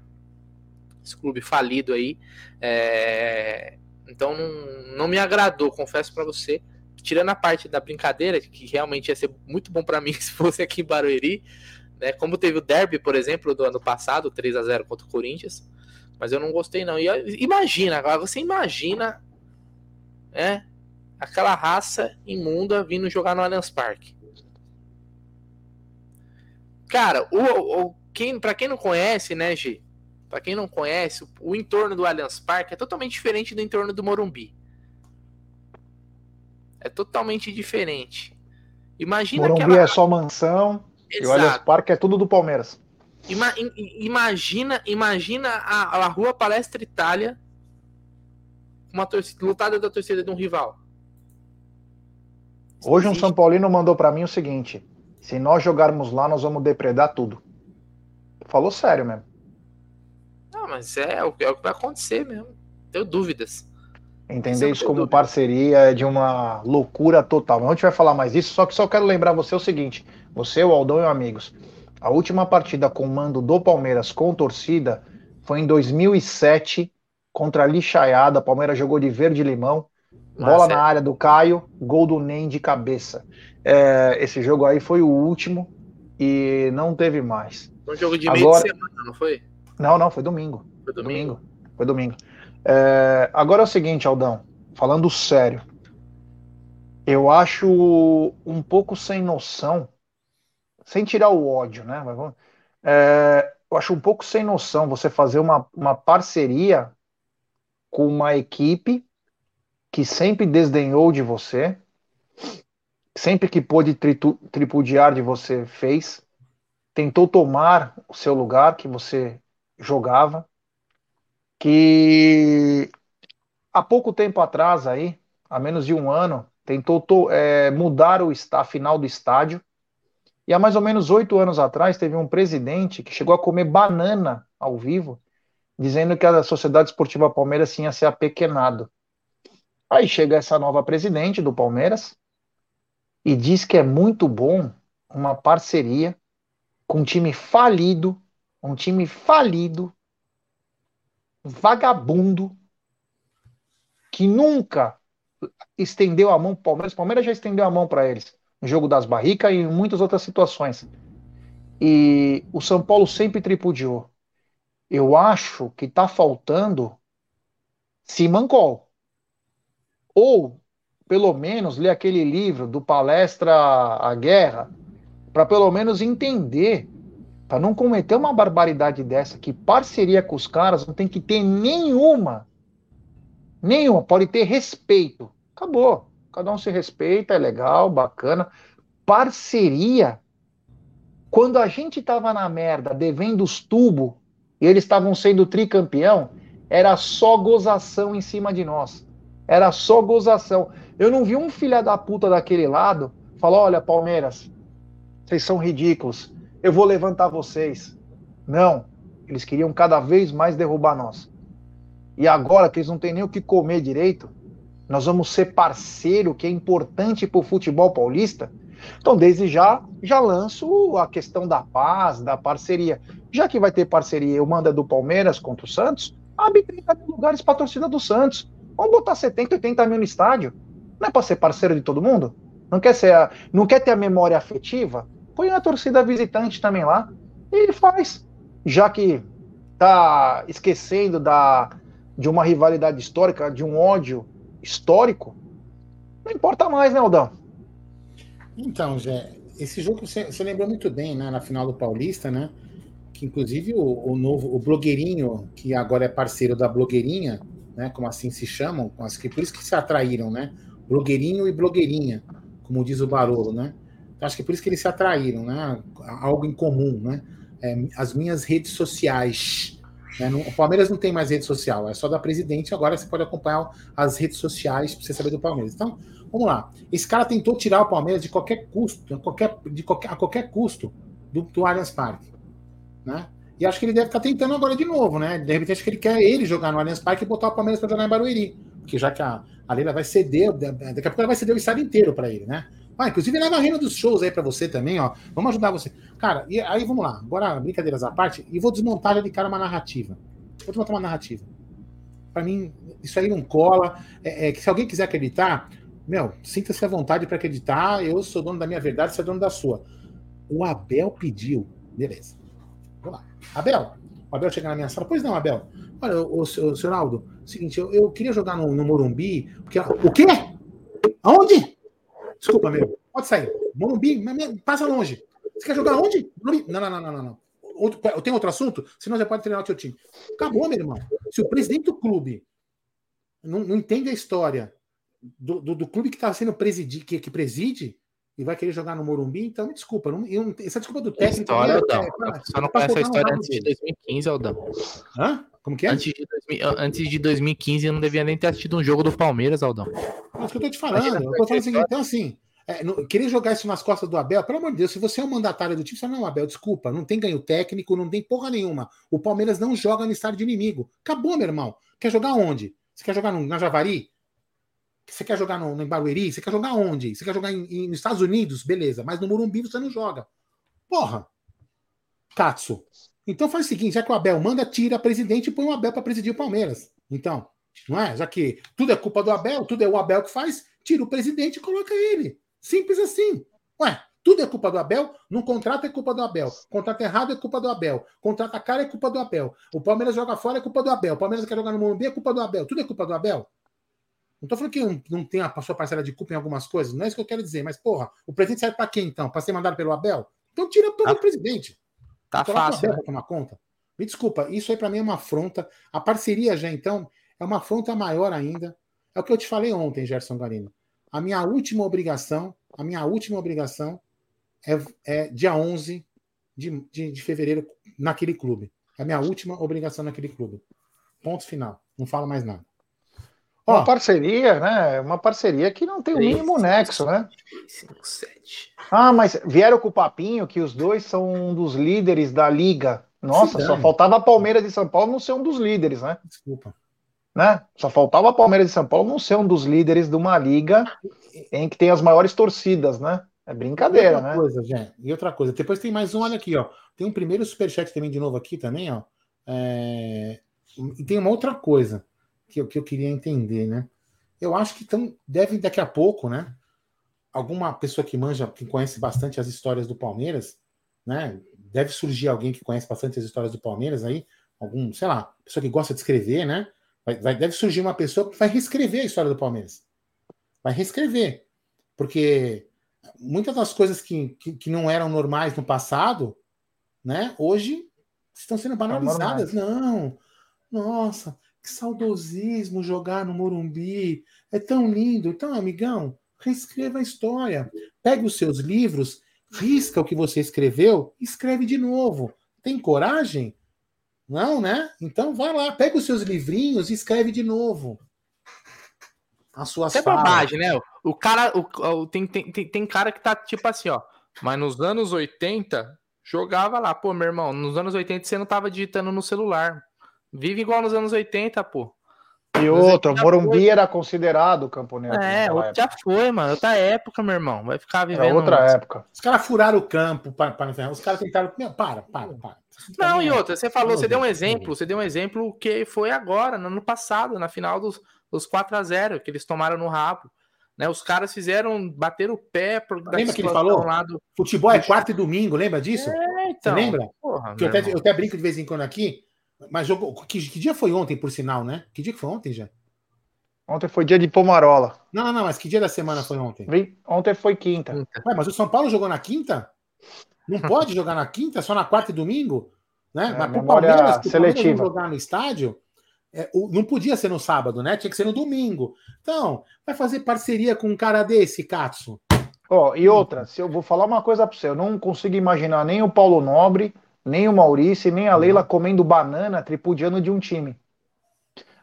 esse clube falido aí. É... Então não, não me agradou, confesso para você tirando a parte da brincadeira, que realmente ia ser muito bom para mim se fosse aqui em Barueri, né? Como teve o derby, por exemplo, do ano passado, 3 a 0 contra o Corinthians. Mas eu não gostei, não. E imagina, agora você imagina, né? Aquela raça imunda vindo jogar no Allianz Parque. Cara, o, o quem, para quem não conhece, né, G? Para quem não conhece, o, o entorno do Allianz Parque é totalmente diferente do entorno do Morumbi. É totalmente diferente. Imagina Morumbi aquela... é só mansão Exato. e o Allianz Parque é tudo do Palmeiras. Ima imagina, imagina a, a Rua Palestra Itália uma torcida, lutada da torcida de um rival. Hoje um São Paulino mandou para mim o seguinte: se nós jogarmos lá, nós vamos depredar tudo. Falou sério mesmo. Não, mas é, é o que vai acontecer mesmo. Tenho dúvidas. Entender isso como parceria é de uma loucura total. Não a gente vai falar mais disso, só que só quero lembrar você o seguinte: você, o Aldão e os amigos, a última partida com mando do Palmeiras com torcida foi em 2007 contra a Lixaiada. Palmeiras jogou de verde limão, bola na área do Caio, gol do Nem de cabeça. É, esse jogo aí foi o último e não teve mais. Foi um jogo de Agora... meio de semana, não foi? Não, não, foi domingo. Foi domingo. domingo. Foi domingo. É, agora é o seguinte, Aldão, falando sério, eu acho um pouco sem noção, sem tirar o ódio, né? É, eu acho um pouco sem noção você fazer uma, uma parceria com uma equipe que sempre desdenhou de você, sempre que pôde tripudiar de você fez, tentou tomar o seu lugar que você jogava, que há pouco tempo atrás aí, há menos de um ano, tentou é, mudar o a final do estádio. E há mais ou menos oito anos atrás teve um presidente que chegou a comer banana ao vivo, dizendo que a Sociedade Esportiva Palmeiras tinha se apequenado. Aí chega essa nova presidente do Palmeiras e diz que é muito bom uma parceria com um time falido, um time falido, vagabundo que nunca estendeu a mão para o Palmeiras. O Palmeiras já estendeu a mão para eles no jogo das barricas e em muitas outras situações. E o São Paulo sempre tripudiou. Eu acho que está faltando Simancol. Ou, pelo menos, ler aquele livro do Palestra à Guerra, para pelo menos entender para não cometer uma barbaridade dessa, que parceria com os caras não tem que ter nenhuma. Nenhuma. Pode ter respeito. Acabou. Cada um se respeita, é legal, bacana. Parceria. Quando a gente tava na merda, devendo os tubos e eles estavam sendo tricampeão, era só gozação em cima de nós. Era só gozação. Eu não vi um filho da puta daquele lado falar: olha, Palmeiras, vocês são ridículos, eu vou levantar vocês. Não, eles queriam cada vez mais derrubar nós. E agora que eles não têm nem o que comer direito, nós vamos ser parceiro, que é importante para o futebol paulista. Então, desde já, já lanço a questão da paz, da parceria. Já que vai ter parceria, eu mando do Palmeiras contra o Santos, abre 30 mil lugares para a torcida do Santos. Vamos botar 70, 80 mil no estádio. Não é para ser parceiro de todo mundo? Não quer, ser a, não quer ter a memória afetiva? Põe a torcida visitante também lá. E faz. Já que tá esquecendo da, de uma rivalidade histórica, de um ódio histórico, não importa mais, né, Aldão? Então, Zé, esse jogo você, lembrou muito bem, né, na final do Paulista, né? Que inclusive o, o, novo, o blogueirinho, que agora é parceiro da blogueirinha, né? Como assim se chamam, que por isso que se atraíram, né? Blogueirinho e blogueirinha, como diz o Barolo, né? Então, acho que por isso que eles se atraíram, né? Algo em comum, né? É, as minhas redes sociais. Né? o Palmeiras não tem mais rede social, é só da presidente. Agora você pode acompanhar as redes sociais para você saber do Palmeiras. Então, vamos lá. Esse cara tentou tirar o Palmeiras de qualquer custo, qualquer, de qualquer, a qualquer custo do, do Allianz Parque. Né? E acho que ele deve estar tentando agora de novo, né? De repente, acho que ele quer ele jogar no Allianz Parque e botar o Palmeiras para jogar em Barueri. Porque já que a, a Leila vai ceder, daqui a pouco ela vai ceder o estado inteiro para ele, né? Ah, inclusive leva a renda dos shows aí para você também, ó. Vamos ajudar você. Cara, e aí vamos lá. Agora, brincadeiras à parte, e vou desmontar de cara uma narrativa. Vou desmontar uma narrativa. Para mim, isso aí não cola. É, é, que se alguém quiser acreditar, meu, sinta-se à vontade para acreditar. Eu sou dono da minha verdade, você é dono da sua. O Abel pediu. Beleza. Vamos lá. Abel, o Abel chega na minha sala. Pois não, Abel. Olha, o, o, senhor Aldo, seguinte, eu, eu queria jogar no, no Morumbi. Porque, o quê? Aonde? Desculpa, meu. Pode sair. Morumbi, passa longe. Você quer jogar onde? Não, não, não, não, não. Outro, tem outro assunto? Senão você pode treinar o seu time. Acabou, meu irmão. Se o presidente do clube não, não entende a história do, do, do clube que está sendo presidi, que, que preside, e vai querer jogar no Morumbi, então me desculpa. Não, eu, essa desculpa do técnico. História, é, Aldão. É, é, Só não conhece a história antes de 2015, Aldão. Hã? Como que é? Antes de, 2000, antes de 2015, eu não devia nem ter assistido um jogo do Palmeiras, Aldão. Mas que eu tô te falando. Eu tô falando assim, então, assim, é, não, querer jogar isso nas costas do Abel, pelo amor de Deus, se você é um mandatário do time, você não, Abel, desculpa, não tem ganho técnico, não tem porra nenhuma. O Palmeiras não joga no estádio de inimigo. Acabou, meu irmão. Quer jogar onde? Você quer jogar no, na Javari? Você quer jogar no, no Barueri? Você quer jogar onde? Você quer jogar em, em, nos Estados Unidos? Beleza, mas no Morumbi você não joga. Porra! Katsu. Então faz o seguinte: já que o Abel manda, tira presidente e põe o Abel para presidir o Palmeiras. Então, não é? Já que tudo é culpa do Abel, tudo é o Abel que faz, tira o presidente e coloca ele. Simples assim. Ué, tudo é culpa do Abel, num contrato é culpa do Abel. Contrato errado é culpa do Abel. Contrato a cara é culpa do Abel. O Palmeiras joga fora é culpa do Abel. O Palmeiras quer jogar no Morumbi é culpa do Abel. Tudo é culpa do Abel. Não tô falando que não, não tem a sua parcela de culpa em algumas coisas, não é isso que eu quero dizer, mas, porra, o presidente serve para quem então? Para ser mandado pelo Abel? Então tira pelo tá, presidente. Tá fácil. Né? tomar conta. Me desculpa, isso aí para mim é uma afronta. A parceria já, então, é uma afronta maior ainda. É o que eu te falei ontem, Gerson Garino. A minha última obrigação, a minha última obrigação é, é dia 11 de, de, de fevereiro naquele clube. É a minha última obrigação naquele clube. Ponto final. Não falo mais nada. Uma parceria, né? Uma parceria que não tem o mínimo nexo, né? 5, 7. Ah, mas vieram com o papinho que os dois são um dos líderes da liga. Nossa, só faltava a Palmeiras de São Paulo não ser um dos líderes, né? Desculpa. Né? Só faltava a Palmeiras de São Paulo não ser um dos líderes de uma liga em que tem as maiores torcidas, né? É brincadeira, e outra né? Coisa, gente, e outra coisa, depois tem mais um, olha aqui, ó. Tem um primeiro superchat também de novo aqui também, ó. É... E tem uma outra coisa que eu, que eu queria entender, né? Eu acho que tão, deve daqui a pouco, né? Alguma pessoa que manja, que conhece bastante as histórias do Palmeiras, né? Deve surgir alguém que conhece bastante as histórias do Palmeiras aí, algum, sei lá, pessoa que gosta de escrever, né? Vai, vai, deve surgir uma pessoa que vai reescrever a história do Palmeiras. Vai reescrever. Porque muitas das coisas que, que, que não eram normais no passado, né? Hoje estão sendo banalizadas. Não, nossa, que saudosismo jogar no Morumbi. É tão lindo. Então, amigão, reescreva a história. Pegue os seus livros, risca o que você escreveu, escreve de novo. Tem coragem? Não, né? Então vai lá, pega os seus livrinhos e escreve de novo. As suas Isso é bobagem, né? O cara, o, o, tem, tem, tem cara que tá tipo assim, ó. Mas nos anos 80, jogava lá. Pô, meu irmão, nos anos 80 você não tava digitando no celular. Vive igual nos anos 80, pô. E outro, Morumbi foi. era considerado camponês. É, já foi, mano. Outra época, meu irmão. Vai ficar vivendo. Era outra época. Os caras furaram o campo para, para Os caras tentaram. Meu, para, para, para. Não, e outra, você falou, você deu um exemplo, você deu um exemplo que foi agora, no ano passado, na final dos, dos 4 a 0 que eles tomaram no rabo. Né, os caras fizeram bater o pé por Lembra que ele falou? Do... Futebol é quarta e domingo, lembra disso? É, então, Você lembra? Porra, eu, até, eu até brinco de vez em quando aqui, mas jogou. Que, que, dia foi ontem, por sinal, né? Que dia que foi ontem já? Ontem foi dia de Pomarola. Não, não, não, mas que dia da semana foi ontem? Ontem foi quinta. Ué, mas o São Paulo jogou na quinta? Não pode jogar na quinta, só na quarta e domingo? Né? É, mas pro Palmeiras, seletiva. jogar no estádio, é, o, não podia ser no sábado, né? Tinha que ser no domingo. Então, vai fazer parceria com um cara desse, Katsu. Ó, oh, e outra, se eu vou falar uma coisa para você, eu não consigo imaginar nem o Paulo Nobre, nem o Maurício, nem a Leila comendo banana tripudiando de um time.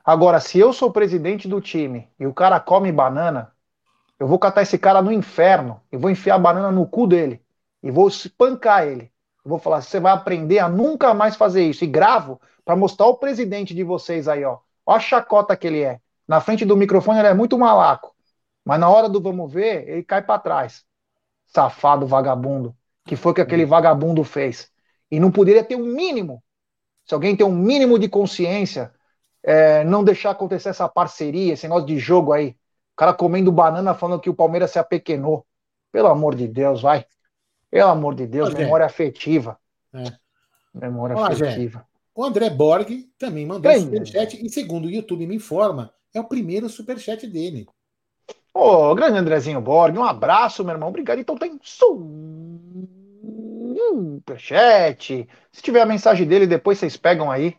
Agora, se eu sou presidente do time e o cara come banana, eu vou catar esse cara no inferno e vou enfiar a banana no cu dele e vou espancar ele. Eu vou falar, você vai aprender a nunca mais fazer isso. E gravo para mostrar o presidente de vocês aí, ó. Ó a chacota que ele é. Na frente do microfone ele é muito malaco. Mas na hora do vamos ver, ele cai para trás. Safado vagabundo. Que foi o que aquele vagabundo fez. E não poderia ter um mínimo. Se alguém tem um mínimo de consciência, é, não deixar acontecer essa parceria, esse negócio de jogo aí. O cara comendo banana falando que o Palmeiras se apequenou. Pelo amor de Deus, vai. Pelo amor de Deus, memória afetiva. É. Memória Olá, afetiva. O André Borg também mandou Bem, superchat e, segundo o YouTube me informa, é o primeiro superchat dele. Ô, oh, grande Andrezinho Borg, um abraço, meu irmão. Obrigado. Então tem superchat. Se tiver a mensagem dele, depois vocês pegam aí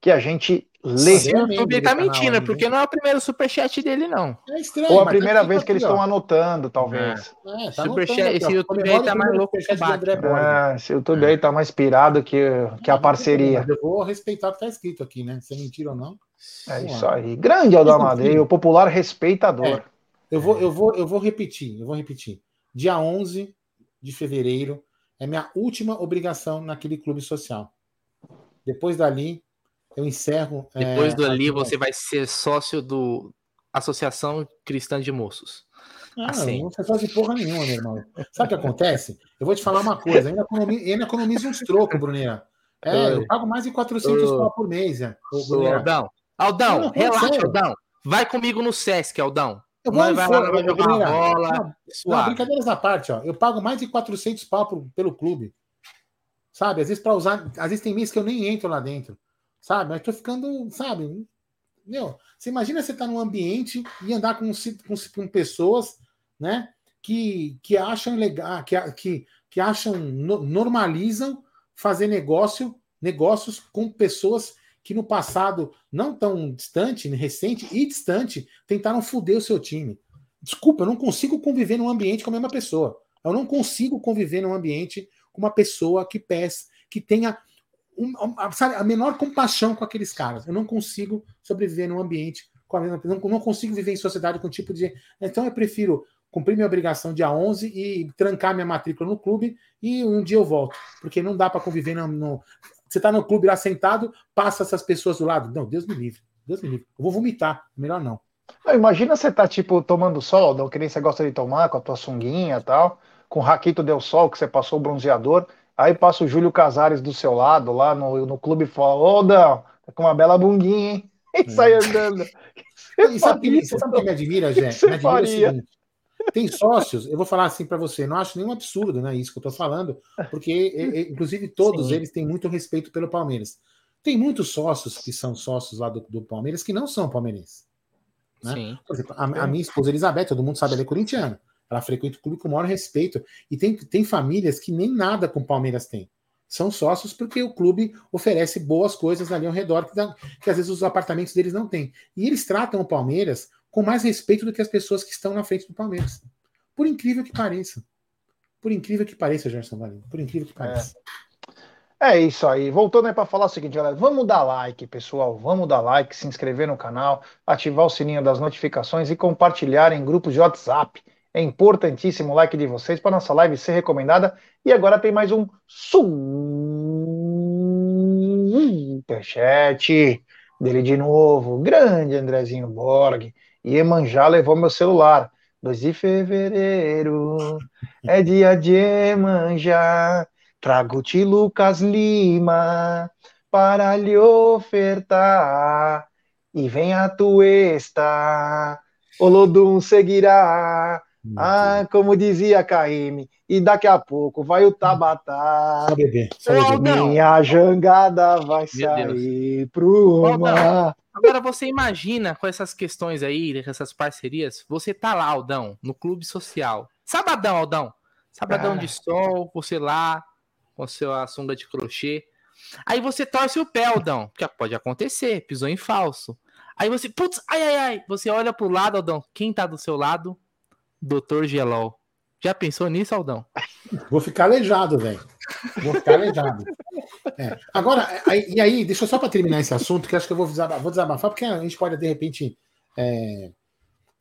que a gente lê. O YouTube tá mentindo, né? porque não é o primeiro superchat dele, não. É estranho. Ou a primeira vez que eles estão anotando, talvez. É, é tá superchat, esse YouTube aí tá mais louco que o André é, Esse YouTube aí tá mais pirado que, que a parceria. Eu vou respeitar o que tá escrito aqui, né? Se é mentira ou não. É isso aí. Grande Aldamadei, o popular respeitador. É, eu, vou, eu, vou, eu vou repetir, eu vou repetir. Dia 11 de fevereiro é minha última obrigação naquele clube social. Depois dali, eu encerro. É, Depois é, do ali, você vai ser sócio do Associação Cristã de Moços. Ah, assim. não faz de porra nenhuma, meu irmão. Sabe o que acontece? Eu vou te falar uma coisa. Ainda economiza, ainda economiza uns trocos, Bruninha. É, eu pago mais de 400 pau por mês, né? Aldão, Aldão, não, relaxa, Aldão. Vai comigo no Sesc, Aldão. Eu vou vai, vai, vai jogar bola. Não, não, brincadeiras à parte, ó. Eu pago mais de 400 pau por, pelo clube. Sabe? Às vezes para usar, às vezes tem mês que eu nem entro lá dentro. Sabe? Eu tô ficando, sabe? Meu, você imagina você estar tá num ambiente e andar com, com, com pessoas, né? Que, que acham legal, que, que, que acham, normalizam fazer negócio, negócios com pessoas que no passado, não tão distante, recente e distante, tentaram foder o seu time. Desculpa, eu não consigo conviver num ambiente com a mesma pessoa. Eu não consigo conviver num ambiente com uma pessoa que peça, que tenha um, sabe, a menor compaixão com aqueles caras. Eu não consigo sobreviver num ambiente com a mesma não, não consigo viver em sociedade com o tipo de. Então eu prefiro cumprir minha obrigação dia 11 e trancar minha matrícula no clube e um dia eu volto. Porque não dá para conviver no, no. Você está no clube lá sentado, passa essas pessoas do lado. Não, Deus me livre. Deus me livre. Eu vou vomitar. Melhor não. não imagina você tá, tipo, tomando sol, não, que nem você gosta de tomar, com a tua sunguinha e tal, com o Raquito Del Sol, que você passou o bronzeador. Aí passa o Júlio Casares do seu lado, lá no, no clube, e fala: Ô, Dão, tá com uma bela bundinha, hein? E é. sai andando. E sabe, que, sabe que me admira, gente? Me admira o seguinte, tem sócios, eu vou falar assim para você, não acho nenhum absurdo, né? Isso que eu tô falando, porque, inclusive, todos Sim. eles têm muito respeito pelo Palmeiras. Tem muitos sócios que são sócios lá do, do Palmeiras que não são palmeirenses. Né? Por exemplo, a, a, minha esposa Elizabeth, todo mundo sabe, ela é corintiana. Ela frequenta o clube com o maior respeito. E tem, tem famílias que nem nada com o Palmeiras tem. São sócios porque o clube oferece boas coisas ali ao redor, que, dá, que às vezes os apartamentos deles não têm. E eles tratam o Palmeiras com mais respeito do que as pessoas que estão na frente do Palmeiras. Por incrível que pareça. Por incrível que pareça, Gerson Valinho. Por incrível que pareça. É isso aí. Voltando aí para falar o seguinte, galera. Vamos dar like, pessoal. Vamos dar like, se inscrever no canal, ativar o sininho das notificações e compartilhar em grupos de WhatsApp. É importantíssimo o like de vocês para nossa live ser recomendada. E agora tem mais um superchat dele de novo. Grande Andrezinho Borg. E Emanjá levou meu celular. 2 de fevereiro é dia de Emanjá. Trago-te Lucas Lima para lhe ofertar, e vem a tuesta, Olodum seguirá. Ah, como dizia Caíme, e daqui a pouco vai o Tabatá. Só beber, só beber. Minha jangada vai Meu sair Deus. pro mar. Agora você imagina com essas questões aí, com essas parcerias, você tá lá, Aldão, no clube social. Sabadão, Aldão. Sabadão ah. de sol, você lá, com sua sunga de crochê. Aí você torce o pé, Aldão, porque pode acontecer, pisou em falso. Aí você, putz, ai, ai, ai, você olha pro lado, Aldão, quem tá do seu lado? Doutor Gelol. Já pensou nisso, Aldão? Vou ficar aleijado, velho. Vou ficar aleijado. É. Agora, aí, e aí, deixa eu só para terminar esse assunto, que acho que eu vou desabafar, vou desabafar, porque a gente pode, de repente, é,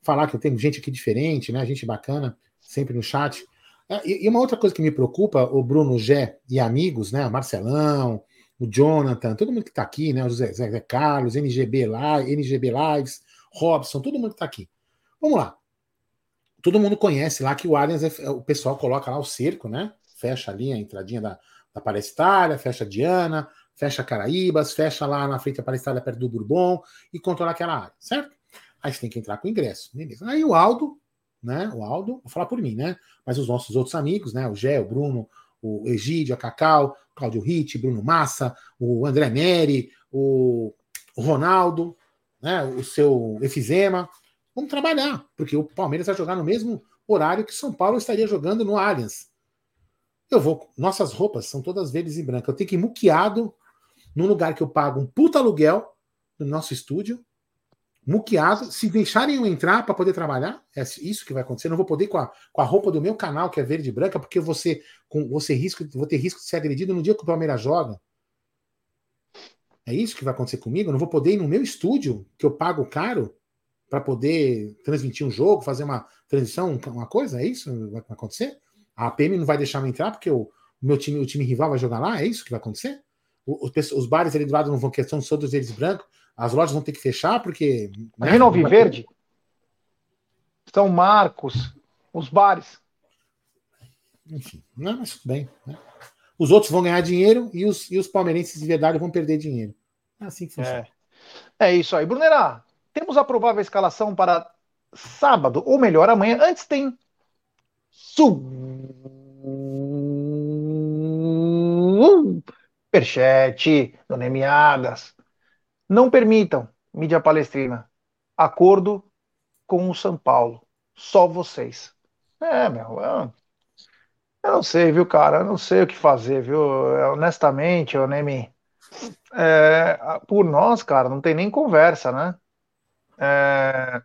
falar que eu tenho gente aqui diferente, né? Gente bacana, sempre no chat. É, e uma outra coisa que me preocupa, o Bruno Gé e amigos, né? O Marcelão, o Jonathan, todo mundo que está aqui, né? O Zé, Zé Carlos, NGB, Live, NGB Lives, Robson, todo mundo que está aqui. Vamos lá. Todo mundo conhece lá que o Allianz, é, é, o pessoal coloca lá o cerco, né? Fecha ali a entradinha da, da Palestária, fecha Diana, fecha Caraíbas, fecha lá na frente da Palestária perto do Bourbon e controla aquela área, certo? Aí você tem que entrar com ingresso, beleza. Aí o Aldo né? O Aldo, vou falar por mim, né? Mas os nossos outros amigos, né? O Gé, o Bruno, o Egídio, a Cacau, Cláudio Ritt, Bruno Massa, o André Neri, o, o Ronaldo, né? O seu Efizema. Vamos trabalhar, porque o Palmeiras vai jogar no mesmo horário que São Paulo estaria jogando no Allianz. Eu vou. Nossas roupas são todas verdes e brancas. Eu tenho que ir muqueado num lugar que eu pago um puta aluguel no nosso estúdio muqueado. Se deixarem eu entrar para poder trabalhar, é isso que vai acontecer. Eu não vou poder com a, com a roupa do meu canal, que é verde e branca, porque você com você risco, vou ter risco de ser agredido no dia que o Palmeiras joga. É isso que vai acontecer comigo? Eu não vou poder ir no meu estúdio, que eu pago caro, para poder transmitir um jogo, fazer uma transição, uma coisa? É isso que vai acontecer? A APM não vai deixar eu entrar porque o, meu time, o time rival vai jogar lá? É isso que vai acontecer? O, os, os bares ali do lado não vão questão todos eles brancos. As lojas vão ter que fechar porque. Né? Verde. São Marcos, os bares. Enfim, não, mas tudo bem. Né? Os outros vão ganhar dinheiro e os, e os palmeirenses de verdade vão perder dinheiro. É assim que funciona. É, é isso aí. Brunerá, temos a provável escalação para sábado, ou melhor, amanhã. Antes tem Superchat, Dona Emiadas. Não permitam, mídia palestrina, acordo com o São Paulo. Só vocês. É, meu, eu, eu não sei, viu, cara? Eu não sei o que fazer, viu? Honestamente, eu nem me. É, por nós, cara, não tem nem conversa, né? É,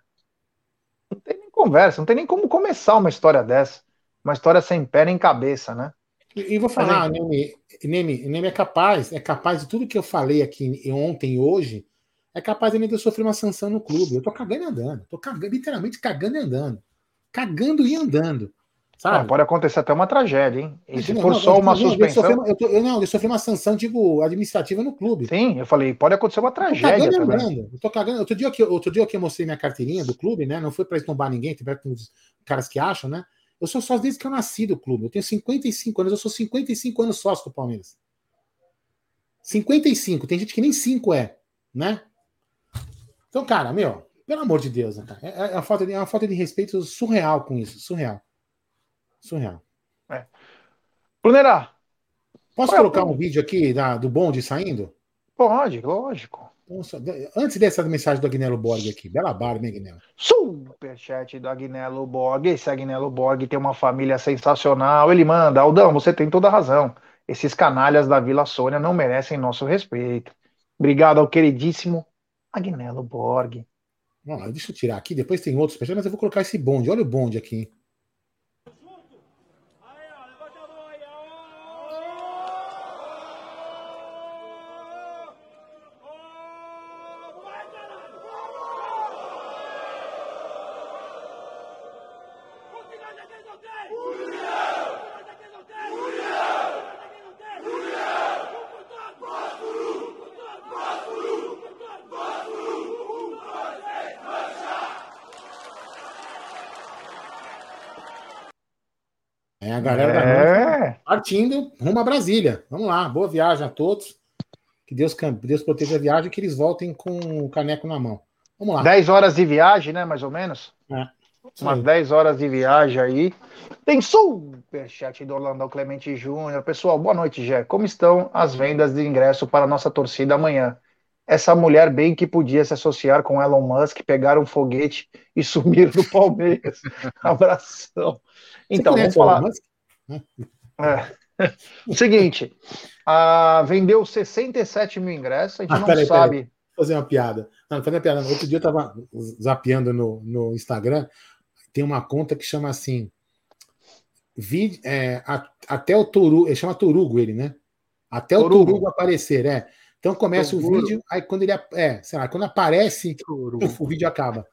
não tem nem conversa, não tem nem como começar uma história dessa. Uma história sem pé nem cabeça, né? E, vou falar, Neme, Neme, Neme é capaz, é capaz de tudo que eu falei aqui ontem e hoje, é capaz de eu sofrer uma sanção no clube. Eu tô cagando e andando. Tô cagando, literalmente cagando e andando. Cagando e andando. Sabe? Não, pode acontecer até uma tragédia, hein? E se não, for não, só uma suspensão. Eu, eu, tô, eu, não, eu sofri uma sanção, digo, administrativa no clube. Sim, eu falei, pode acontecer uma tragédia. Eu tô cagando também. Eu tô cagando. Outro dia, que, outro dia que eu mostrei minha carteirinha do clube, né? Não foi para estombar ninguém, tem uns caras que acham, né? Eu sou sócio desde que eu nasci do clube. Eu tenho 55 anos, eu sou 55 anos sócio do Palmeiras. 55, tem gente que nem 5 é, né? Então, cara, meu, pelo amor de Deus, né, cara? É, é, uma falta de, é uma falta de respeito surreal com isso. Surreal. Surreal. É. Brunerá. Posso colocar é um vídeo aqui da, do bonde saindo? Pode, lógico. Antes dessa mensagem do Agnello Borg aqui, bela barba, hein, Agnello? Superchat do Agnello Borg. Esse Agnello Borg tem uma família sensacional. Ele manda, Aldão, você tem toda a razão. Esses canalhas da Vila Sônia não merecem nosso respeito. Obrigado ao queridíssimo Agnello Borg. deixa eu tirar aqui, depois tem outros mas eu vou colocar esse bonde. Olha o bonde aqui. É galera é. da partindo rumo a Brasília. Vamos lá, boa viagem a todos. Que Deus, Deus proteja a viagem e que eles voltem com o caneco na mão. Vamos lá. 10 horas de viagem, né? Mais ou menos? É. Umas Sim. 10 horas de viagem aí. Tem superchat do Orlando Clemente Júnior. Pessoal, boa noite, Jé. Como estão as vendas de ingresso para a nossa torcida amanhã? Essa mulher bem que podia se associar com Elon Musk, pegar um foguete e sumir do Palmeiras. Abração. Então, vamos falar. É. O seguinte, a... vendeu 67 mil ingressos, a gente ah, não peraí, sabe. Peraí. Vou fazer uma piada. Não, não fazer uma piada. Outro dia eu tava zapeando no, no Instagram tem uma conta que chama assim. Vid, é, a, até o Torugo, ele chama Torugo ele, né? Até Torugo. o Torugo aparecer, é. Então começa o vídeo, aí quando ele é, sei lá, quando aparece, o vídeo acaba.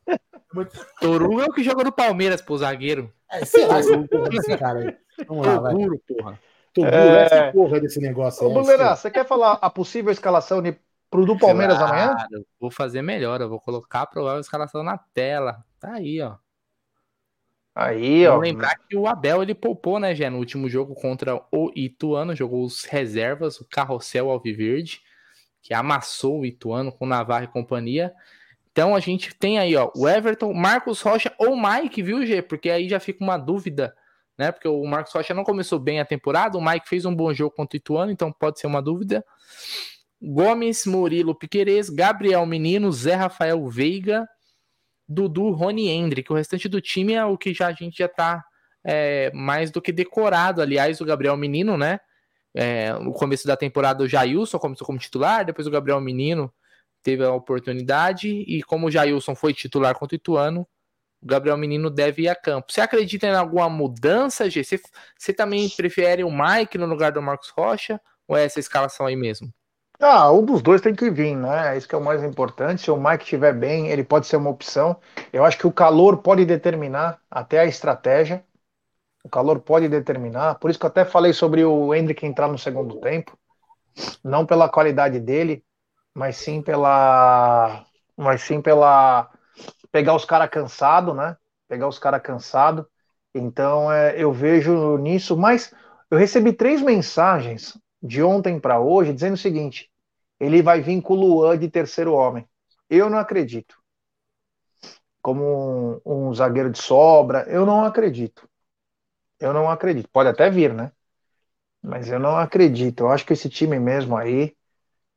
Torugo é o que joga no Palmeiras, pro zagueiro. É, sei lá, esse cara aí. Vamos lá, vai. porra. Toguro, é... essa porra desse negócio Ô, Buleira, você quer falar a possível escalação de, pro do Palmeiras claro, amanhã? Vou fazer melhor, eu vou colocar a provável escalação na tela. Tá aí, ó. Aí, ó. lembrar que o Abel ele poupou, né, Gé, no último jogo contra o Ituano, jogou os reservas, o Carrossel Alviverde, que amassou o Ituano com Navarro e companhia. Então a gente tem aí, ó, o Everton, Marcos Rocha ou Mike, viu, Gê? Porque aí já fica uma dúvida, né? Porque o Marcos Rocha não começou bem a temporada, o Mike fez um bom jogo contra o Ituano, então pode ser uma dúvida. Gomes, Murilo Piquerez, Gabriel Menino, Zé Rafael Veiga, Dudu, Rony Hendrick. O restante do time é o que já a gente já tá é, mais do que decorado. Aliás, o Gabriel Menino, né? É, no começo da temporada, o Jailson começou como titular, depois o Gabriel Menino teve a oportunidade, e como o Jailson foi titular contra o Ituano, o Gabriel Menino deve ir a campo. Você acredita em alguma mudança, G? Você, você também prefere o Mike no lugar do Marcos Rocha? Ou é essa escalação aí mesmo? Ah, um dos dois tem que vir, né? Isso que é o mais importante. Se o Mike estiver bem, ele pode ser uma opção. Eu acho que o calor pode determinar até a estratégia. O calor pode determinar. Por isso que eu até falei sobre o Hendrick entrar no segundo tempo. Não pela qualidade dele, mas sim pela. Mas sim pela. Pegar os caras cansados, né? Pegar os caras cansados. Então é, eu vejo nisso, mas eu recebi três mensagens de ontem para hoje dizendo o seguinte: ele vai vir com o Luan de terceiro homem. Eu não acredito. Como um, um, zagueiro de sobra, eu não acredito. Eu não acredito. Pode até vir, né? Mas eu não acredito. Eu acho que esse time mesmo aí.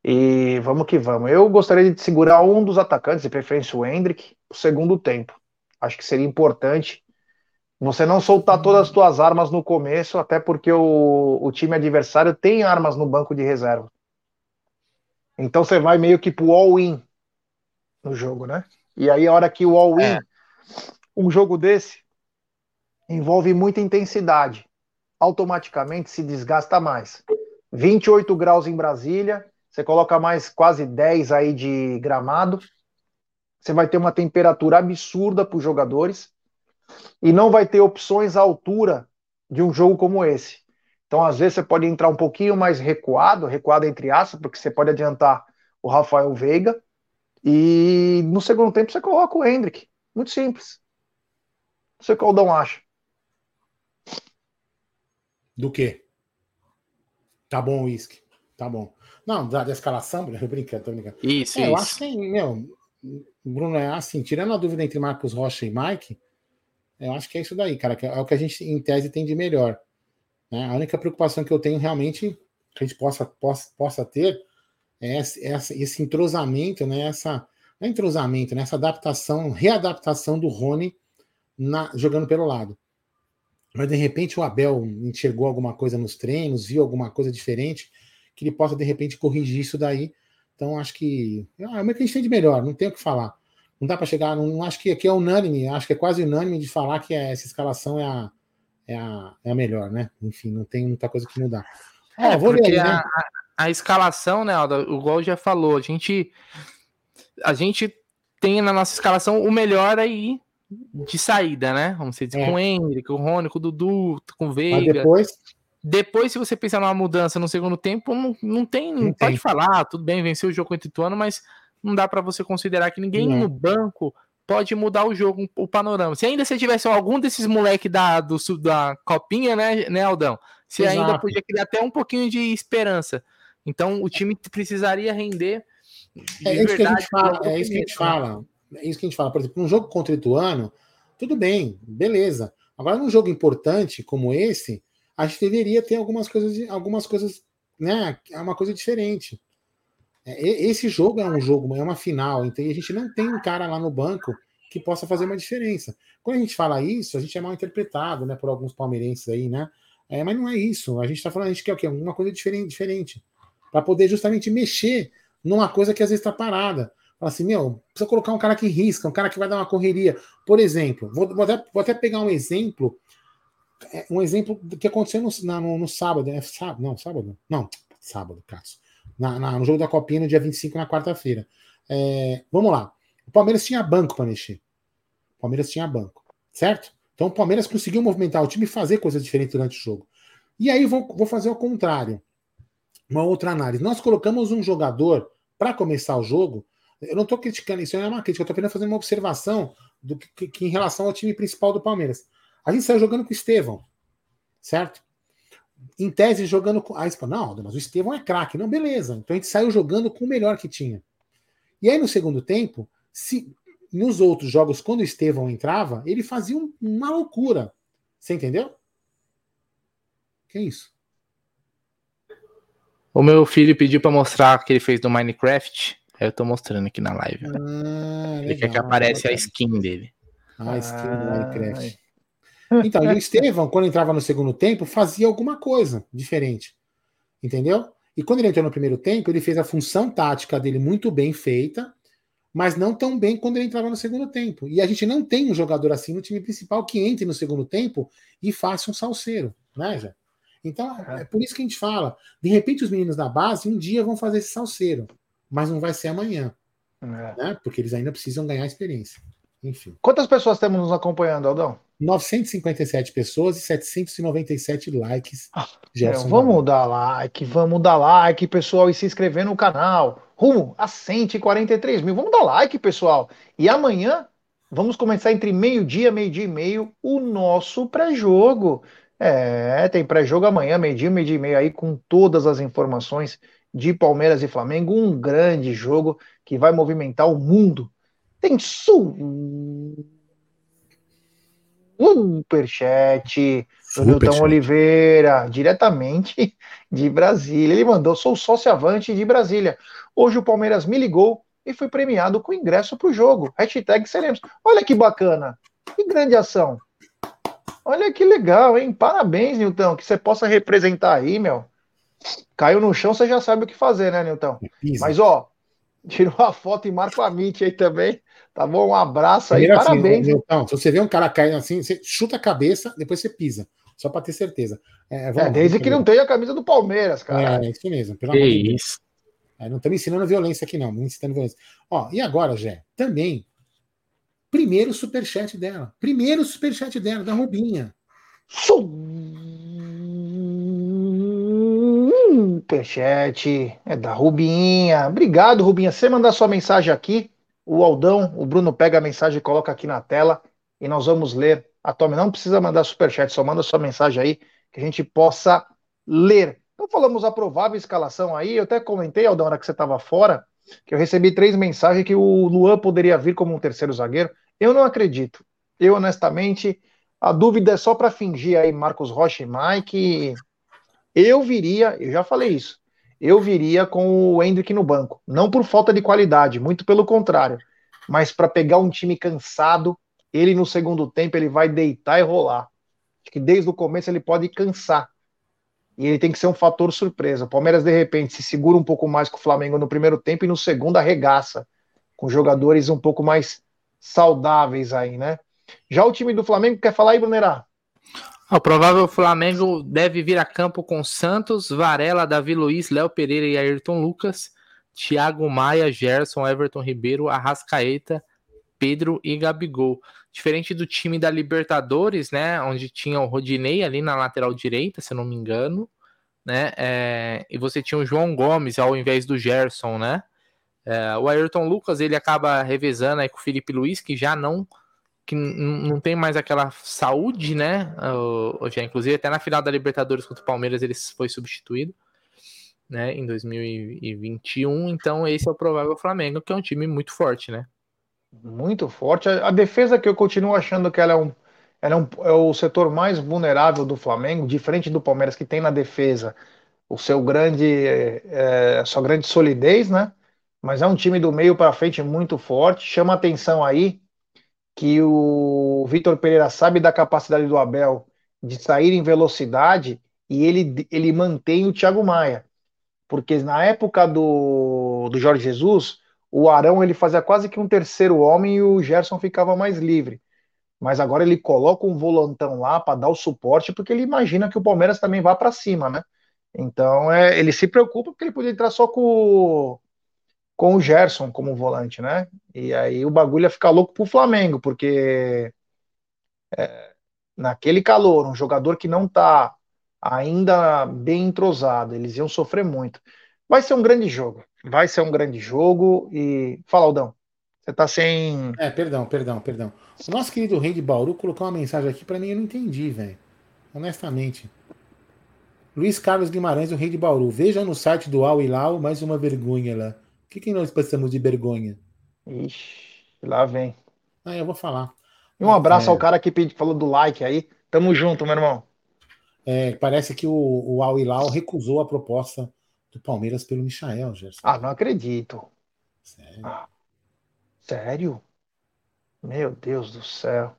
E vamos que vamos. Eu gostaria de segurar um dos atacantes, de preferência o Hendrick, o segundo tempo. Acho que seria importante você não soltar todas as suas armas no começo, até porque o, o time adversário tem armas no banco de reserva. Então você vai meio que pro all-in no jogo, né? E aí a hora que o all-in, é. um jogo desse, envolve muita intensidade. Automaticamente se desgasta mais. 28 graus em Brasília, você coloca mais quase 10 aí de gramado, você vai ter uma temperatura absurda para os jogadores e não vai ter opções à altura de um jogo como esse. Então, às vezes, você pode entrar um pouquinho mais recuado, recuado entre aspas, porque você pode adiantar o Rafael Veiga, e no segundo tempo você coloca o Hendrick. Muito simples. Não sei qual o Dão acha. Do quê? Tá bom o uísque. Tá bom. Não, da, da escalação, brincando, tô brincando. Isso, é, isso. Eu acho que, meu, Bruno, é assim, tirando a dúvida entre Marcos Rocha e Mike, eu acho que é isso daí, cara, que é o que a gente, em tese, tem de melhor. Né? A única preocupação que eu tenho realmente que a gente possa, possa, possa ter é esse, esse entrosamento, né? Essa, não é entrosamento, né? Essa adaptação, readaptação do Rony na, jogando pelo lado. Mas de repente o Abel enxergou alguma coisa nos treinos, viu alguma coisa diferente, que ele possa de repente corrigir isso daí. Então acho que é o que a gente tem de melhor, não tem o que falar não dá para chegar, não acho que aqui é unânime, acho que é quase unânime de falar que essa escalação é a, é a, é a melhor, né? Enfim, não tem muita coisa que mudar. É, é vou ler, né? a, a, escalação, né, Alda, o Gol já falou, a gente a gente tem na nossa escalação o melhor aí de saída, né? Vamos dizer, é. com o Henrique, com o Rony, com o Dudu, com o Veiga. Mas depois depois, se você pensar numa mudança no segundo tempo, não, não tem. Não pode tem. falar, tudo bem, venceu o jogo contra o Ituano, mas não dá para você considerar que ninguém no banco pode mudar o jogo, o panorama. Se ainda você tivesse algum desses moleques da, do, da copinha, né, né, Aldão? Você Exato. ainda podia criar até um pouquinho de esperança. Então o time precisaria render. É isso que a gente fala. É isso que a gente fala. É isso que a gente fala. Por exemplo, um jogo contra o Ituano, tudo bem, beleza. Agora, num jogo importante como esse, a gente deveria ter algumas coisas, algumas coisas, né? É uma coisa diferente. É, esse jogo é um jogo, é uma final, então a gente não tem um cara lá no banco que possa fazer uma diferença. Quando a gente fala isso, a gente é mal interpretado, né, por alguns palmeirenses aí, né? É, mas não é isso. A gente está falando, a gente quer o quê? Uma coisa diferente, diferente para poder justamente mexer numa coisa que às vezes está parada. Fala assim, meu, precisa colocar um cara que risca, um cara que vai dar uma correria. Por exemplo, vou, vou, até, vou até, pegar um exemplo, um exemplo do que aconteceu no, na, no, no sábado, né? Sábado, não, sábado, não, sábado, Cássio. Na, na, no jogo da Copinha no dia 25, na quarta-feira. É, vamos lá. O Palmeiras tinha banco para mexer. O Palmeiras tinha banco, certo? Então o Palmeiras conseguiu movimentar o time e fazer coisas diferentes durante o jogo. E aí vou, vou fazer o contrário uma outra análise. Nós colocamos um jogador para começar o jogo. Eu não estou criticando isso, não é uma crítica, eu estou apenas fazendo uma observação do que, que, em relação ao time principal do Palmeiras. A gente saiu jogando com o Estevão, certo? Em tese, jogando com. Aí você não, mas o Estevão é craque. Não, beleza. Então a gente saiu jogando com o melhor que tinha. E aí, no segundo tempo, se nos outros jogos, quando o Estevão entrava, ele fazia um, uma loucura. Você entendeu? Que isso? O meu filho pediu para mostrar o que ele fez do Minecraft. Aí eu tô mostrando aqui na live. Ah, ele legal, quer que apareça a skin dele. Ah, a skin ah, do Minecraft. Então, e o Estevão, quando entrava no segundo tempo, fazia alguma coisa diferente. Entendeu? E quando ele entrou no primeiro tempo, ele fez a função tática dele muito bem feita, mas não tão bem quando ele entrava no segundo tempo. E a gente não tem um jogador assim no time principal que entre no segundo tempo e faça um salseiro, né, já? Então, é por isso que a gente fala. De repente, os meninos da base um dia vão fazer esse salseiro, mas não vai ser amanhã. É. Né? Porque eles ainda precisam ganhar experiência. Enfim. Quantas pessoas temos nos acompanhando, Aldão? 957 pessoas e 797 likes. Ah, vamos dar like, vamos dar like, pessoal, e se inscrever no canal. Rumo a 143 mil. Vamos dar like, pessoal. E amanhã vamos começar entre meio-dia, meio-dia e meio, o nosso pré-jogo. É, tem pré-jogo amanhã, meio-dia, meio-dia e meio aí, com todas as informações de Palmeiras e Flamengo. Um grande jogo que vai movimentar o mundo. Tem superchat do Nilton Oliveira, diretamente de Brasília. Ele mandou: sou sócio avante de Brasília. Hoje o Palmeiras me ligou e fui premiado com ingresso para o jogo. Hashtag seremos. Olha que bacana. Que grande ação. Olha que legal, hein? Parabéns, Nilton, que você possa representar aí, meu. Caiu no chão, você já sabe o que fazer, né, Nilton? Mas, ó, tirou a foto e marca a Amit aí também. Tá bom? Um abraço aí, Primeiro parabéns. Assim, Nilton, se você vê um cara caindo assim, você chuta a cabeça, depois você pisa. Só para ter certeza. É, é desde que não tenha a camisa do Palmeiras, cara. É, é isso mesmo. Pelo que amor de isso. É, não estamos ensinando violência aqui, não. Não ensinando violência. Ó, e agora, Jé? Também Primeiro superchat dela. Primeiro superchat dela, da Rubinha. Superchat é da Rubinha. Obrigado, Rubinha. Você mandar sua mensagem aqui, o Aldão, o Bruno pega a mensagem e coloca aqui na tela e nós vamos ler. A Tommy não precisa mandar superchat, só manda sua mensagem aí que a gente possa ler. Então falamos a provável escalação aí. Eu até comentei, Aldão, na hora que você estava fora, que eu recebi três mensagens que o Luan poderia vir como um terceiro zagueiro. Eu não acredito. Eu, honestamente, a dúvida é só para fingir aí Marcos Rocha e Mike. Eu viria, eu já falei isso, eu viria com o Hendrick no banco. Não por falta de qualidade, muito pelo contrário. Mas para pegar um time cansado, ele no segundo tempo ele vai deitar e rolar. Acho que desde o começo ele pode cansar. E ele tem que ser um fator surpresa. O Palmeiras, de repente, se segura um pouco mais com o Flamengo no primeiro tempo e no segundo arregaça. Com jogadores um pouco mais saudáveis aí, né? Já o time do Flamengo, quer falar aí, Brunerá? O provável Flamengo deve vir a campo com Santos, Varela, Davi Luiz, Léo Pereira e Ayrton Lucas, Thiago Maia, Gerson, Everton Ribeiro, Arrascaeta, Pedro e Gabigol. Diferente do time da Libertadores, né? Onde tinha o Rodinei ali na lateral direita, se eu não me engano, né? É, e você tinha o João Gomes ao invés do Gerson, né? É, o Ayrton Lucas ele acaba revezando aí com o Felipe Luiz, que já não que não tem mais aquela saúde, né? O, já, inclusive, até na final da Libertadores contra o Palmeiras ele foi substituído, né? Em 2021. Então, esse é o provável Flamengo, que é um time muito forte, né? Muito forte. A, defesa que eu continuo achando que ela é um, ela é, um, é o setor mais vulnerável do Flamengo, diferente do Palmeiras, que tem na defesa o seu grande, é, a sua grande solidez, né? Mas é um time do meio para frente muito forte. Chama atenção aí que o Vitor Pereira sabe da capacidade do Abel de sair em velocidade e ele, ele mantém o Thiago Maia. Porque na época do, do Jorge Jesus, o Arão ele fazia quase que um terceiro homem e o Gerson ficava mais livre. Mas agora ele coloca um volantão lá para dar o suporte, porque ele imagina que o Palmeiras também vá para cima, né? Então é, ele se preocupa porque ele podia entrar só com, com o Gerson como volante, né? E aí o bagulho ia ficar louco pro Flamengo, porque é, naquele calor, um jogador que não tá ainda bem entrosado, eles iam sofrer muito. Vai ser um grande jogo, vai ser um grande jogo e fala Aldão, você tá sem É, perdão, perdão, perdão. O nosso querido rei de Bauru colocou uma mensagem aqui para mim, eu não entendi, velho. Honestamente. Luiz Carlos Guimarães, o rei de Bauru. Veja no site do Al Hilal mais uma vergonha lá que, que nós passamos de vergonha? Ixi, lá vem. Ah, eu vou falar. E um abraço é... ao cara que falou do like aí. Tamo junto, meu irmão. É, parece que o, o Al Hilal recusou a proposta do Palmeiras pelo Michael, Gerson. Ah, não acredito. Sério? Ah, sério? Meu Deus do céu.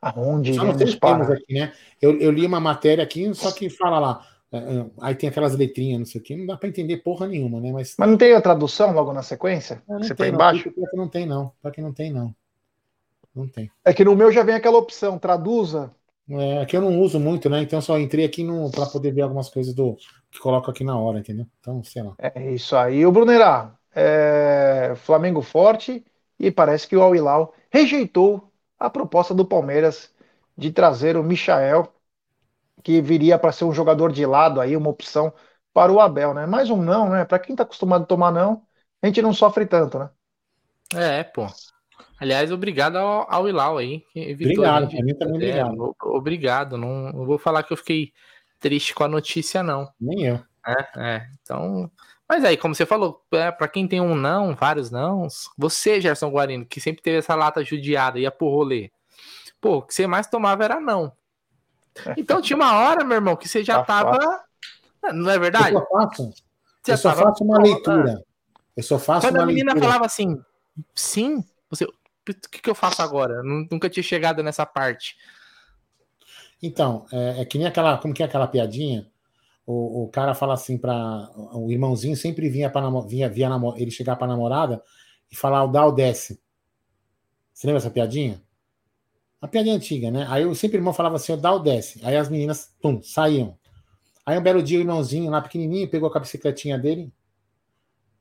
Aonde iremos parar? Aqui, né? eu, eu li uma matéria aqui, só que fala lá, aí tem aquelas letrinhas, não sei o que, não dá para entender porra nenhuma, né? Mas, Mas não tem a tradução logo na sequência? É, Você põe embaixo? Não, que não tem, não. Para que não tem, não. Não tem. É que no meu já vem aquela opção, traduza. É, é que eu não uso muito, né? Então só entrei aqui para poder ver algumas coisas do que coloco aqui na hora, entendeu? Então, sei lá. É isso aí. O Brunerá, é, Flamengo forte e parece que o Al Hilal rejeitou a proposta do Palmeiras de trazer o Michael que viria para ser um jogador de lado aí, uma opção para o Abel, né? Mais um não, né? Para quem está acostumado a tomar não, a gente não sofre tanto, né? É, pô. Aliás, obrigado ao, ao Ilau aí. obrigado, para mim também obrigado. obrigado. Não, não, vou falar que eu fiquei triste com a notícia, não. Nem eu. É, é. Então. Mas aí, como você falou, é, para quem tem um não, vários não, você, Gerson Guarino, que sempre teve essa lata judiada, ia pro rolê. Pô, o que você mais tomava era não. Então tinha uma hora, meu irmão, que você já tá tava. Não é verdade? Eu só faço, eu só faço uma leitura. Eu só faço Quando uma a menina leitura. falava assim, sim, você, o que, que eu faço agora? Nunca tinha chegado nessa parte. Então, é, é, que nem aquela, como que é aquela piadinha? O, o cara fala assim para o irmãozinho sempre vinha para vinha, via ele chegar para namorada e falar o dá ou desce. Você lembra essa piadinha? Uma piadinha antiga, né? Aí eu sempre o irmão falava assim, dá ou desce. Aí as meninas, pum, saíam. Aí um belo dia o irmãozinho lá pequenininho pegou a bicicletinha dele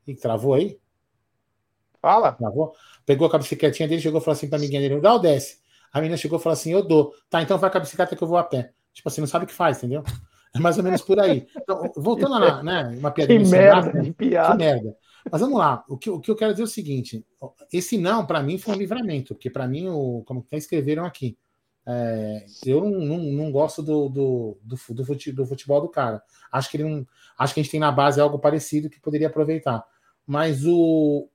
e travou aí. Fala. Travou. Pegou a bicicletinha dele, chegou e falou assim pra amiguinha dele, dá ou desce. A menina chegou e falou assim, eu dou. Tá, então vai com a bicicleta que eu vou a pé. Tipo assim, não sabe o que faz, entendeu? É mais ou menos por aí. Então, voltando lá, né? Uma piadinha. Que merda, né? piada. Que merda. Mas vamos lá. O que, o que eu quero dizer é o seguinte: esse não, para mim, foi um livramento, porque para mim, o, como até escreveram aqui, é, eu não, não, não, gosto do, do, do, do, futebol do cara. Acho que ele não. Acho que a gente tem na base algo parecido que poderia aproveitar. Mas o,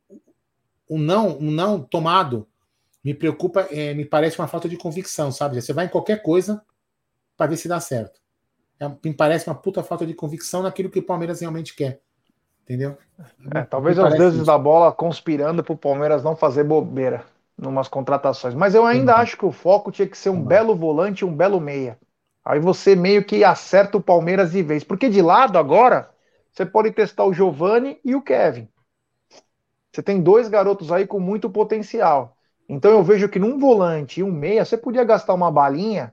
o não, o não tomado me preocupa, é, me parece uma falta de convicção, sabe? Você vai em qualquer coisa para ver se dá certo. É, me parece uma puta falta de convicção naquilo que o Palmeiras realmente quer. Entendeu? É, talvez os deuses isso. da bola conspirando para o Palmeiras não fazer bobeira numas contratações. Mas eu ainda uhum. acho que o foco tinha que ser um uhum. belo volante e um belo meia. Aí você meio que acerta o Palmeiras de vez. Porque de lado agora, você pode testar o Giovani e o Kevin. Você tem dois garotos aí com muito potencial. Então eu vejo que num volante e um meia, você podia gastar uma balinha,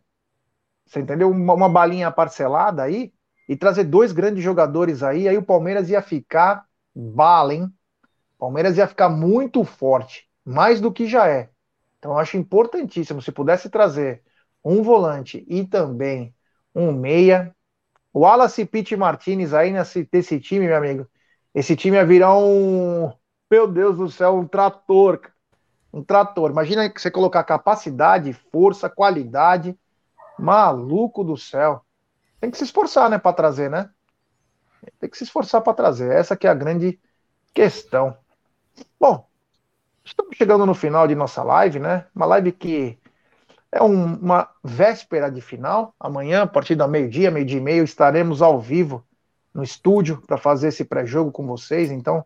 você entendeu? Uma, uma balinha parcelada aí, e trazer dois grandes jogadores aí, aí o Palmeiras ia ficar bala, hein? O Palmeiras ia ficar muito forte, mais do que já é. Então eu acho importantíssimo, se pudesse trazer um volante e também um meia. O Wallace Pitt Martinez aí nesse, nesse time, meu amigo, esse time ia virar um. Meu Deus do céu, um trator. Um trator. Imagina que você colocar capacidade, força, qualidade. Maluco do céu. Tem que se esforçar, né, para trazer, né? Tem que se esforçar para trazer. Essa que é a grande questão. Bom, estamos chegando no final de nossa live, né? Uma live que é um, uma véspera de final. Amanhã, a partir da meio-dia, meio-dia e meio, estaremos ao vivo no estúdio para fazer esse pré-jogo com vocês. Então,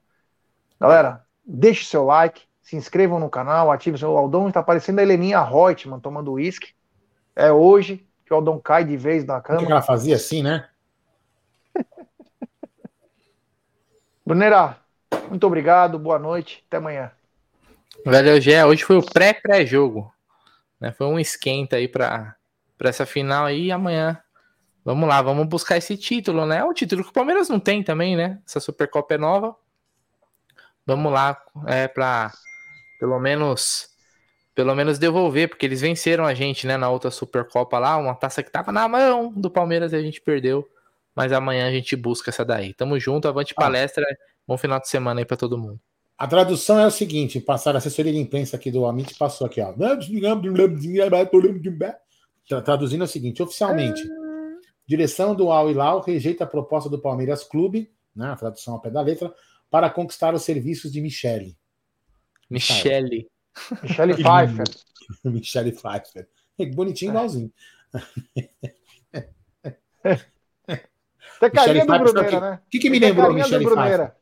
galera, deixe seu like, se inscrevam no canal, ative o seu Aldão. Está aparecendo a Heleninha Reutemann tomando uísque. É hoje que o Aldão cai de vez na cama. O que ela fazia assim, né? Brunera, muito obrigado, boa noite, até amanhã. Valeu, Gé. Hoje foi o pré-pré-jogo. Né? Foi um esquenta aí para essa final aí e amanhã. Vamos lá, vamos buscar esse título, né? É o título que o Palmeiras não tem também, né? Essa Supercopa é nova. Vamos lá, é para pelo menos pelo menos devolver, porque eles venceram a gente, né, na outra Supercopa lá, uma taça que tava na mão do Palmeiras e a gente perdeu. Mas amanhã a gente busca essa daí. Tamo junto, avante ah. palestra. Bom final de semana aí para todo mundo. A tradução é o seguinte: passar a assessoria de imprensa aqui do Amit passou aqui, ó. Traduzindo é o seguinte: oficialmente, direção do Al Hilal rejeita a proposta do Palmeiras Clube, né, a tradução ao pé da letra, para conquistar os serviços de Michele. Michele. Michele Pfeiffer. Michele Pfeiffer. Bonitinho, igualzinho. Tem carinha do Bruneira, né? O que, que me lembrou, Michele Pfeiffer?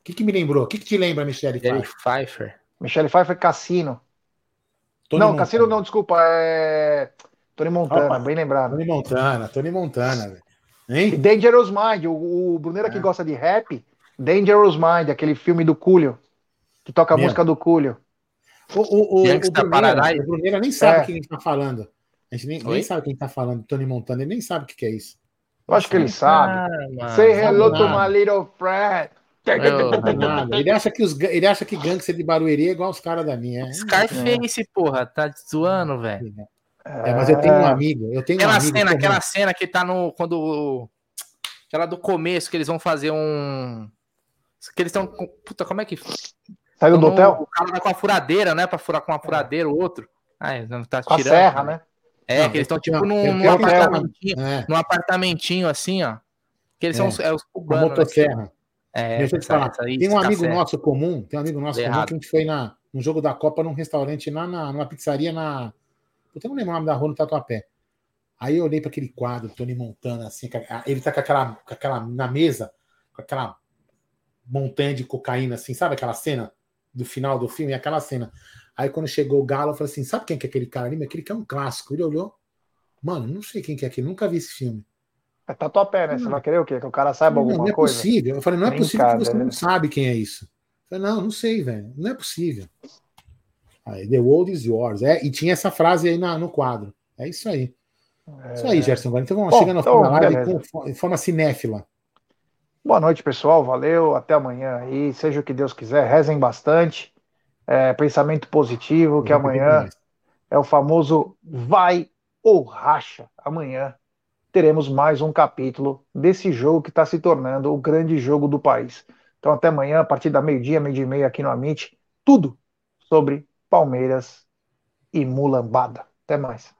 O que, que me lembrou? O que, que te lembra, Michelle Pfeiffer? Pfeiffer. Michelle Pfeiffer Cassino. Tony não, Montana. Cassino não, desculpa. É. Tony Montana, Opa, bem lembrado. Tony Montana, Tony Montana, velho. Hein? Dangerous Mind, o, o Bruneira é. que gosta de rap, Dangerous Mind, aquele filme do Cúlio, que toca a música do Cúlio. O, o, o, o, Bruneira, o Bruneira nem sabe é. quem a gente tá falando. A gente nem, nem sabe quem tá falando, Tony Montana, ele nem sabe o que, que é isso. Eu acho que ele sabe. Ah, Say hello to my little friend. Ele acha que os ele acha que gangster de Barueri é igual os caras da minha. É. Scarface, porra, tá zoando, velho. É, mas eu tenho um amigo, eu tenho aquela um amigo cena, aquela cena que tá no quando aquela do começo que eles vão fazer um que eles estão puta, como é que Saiu do hotel? O cara tá com a furadeira, né, para furar com uma furadeira o outro. Ai, não tá com tirando. A serra, né? É, não, que eles estão tipo num, num apartamentinho, é. num apartamentinho assim, ó. Que eles é. são é, os cubanos. Né, motosserra. Né? É, Deixa eu te falar. tem um amigo tá nosso comum, tem um amigo nosso comum que a gente foi na, no jogo da Copa num restaurante lá na, numa pizzaria na. Eu não lembro o nome da rua no Tatuapé. Aí eu olhei para aquele quadro, Tony Montana, assim, ele tá com aquela, com aquela na mesa, com aquela montanha de cocaína, assim, sabe aquela cena do final do filme? Aquela cena. Aí quando chegou o Galo, eu falei assim: sabe quem que é aquele cara ali? Aquele que é um clássico. Ele olhou, mano, não sei quem que é aquele, nunca vi esse filme. É tatuapé, né? Você vai querer o quê? Que o cara saiba não, alguma não é coisa? Não é possível. Eu falei, não é possível que você não sabe quem é isso. Eu falei, não, não sei, velho. Não é possível. Aí, The world is yours. É, e tinha essa frase aí na, no quadro. É isso aí. É... Isso aí, Gerson. Então vamos chegando ao final da live com, forma cinéfila. Boa noite, pessoal. Valeu. Até amanhã aí. Seja o que Deus quiser. Rezem bastante. É, pensamento positivo, que amanhã é o famoso vai ou racha. Amanhã teremos mais um capítulo desse jogo que está se tornando o grande jogo do país. Então, até amanhã, a partir da meio-dia, meio-dia e meia aqui no Amit, tudo sobre Palmeiras e Mulambada. Até mais.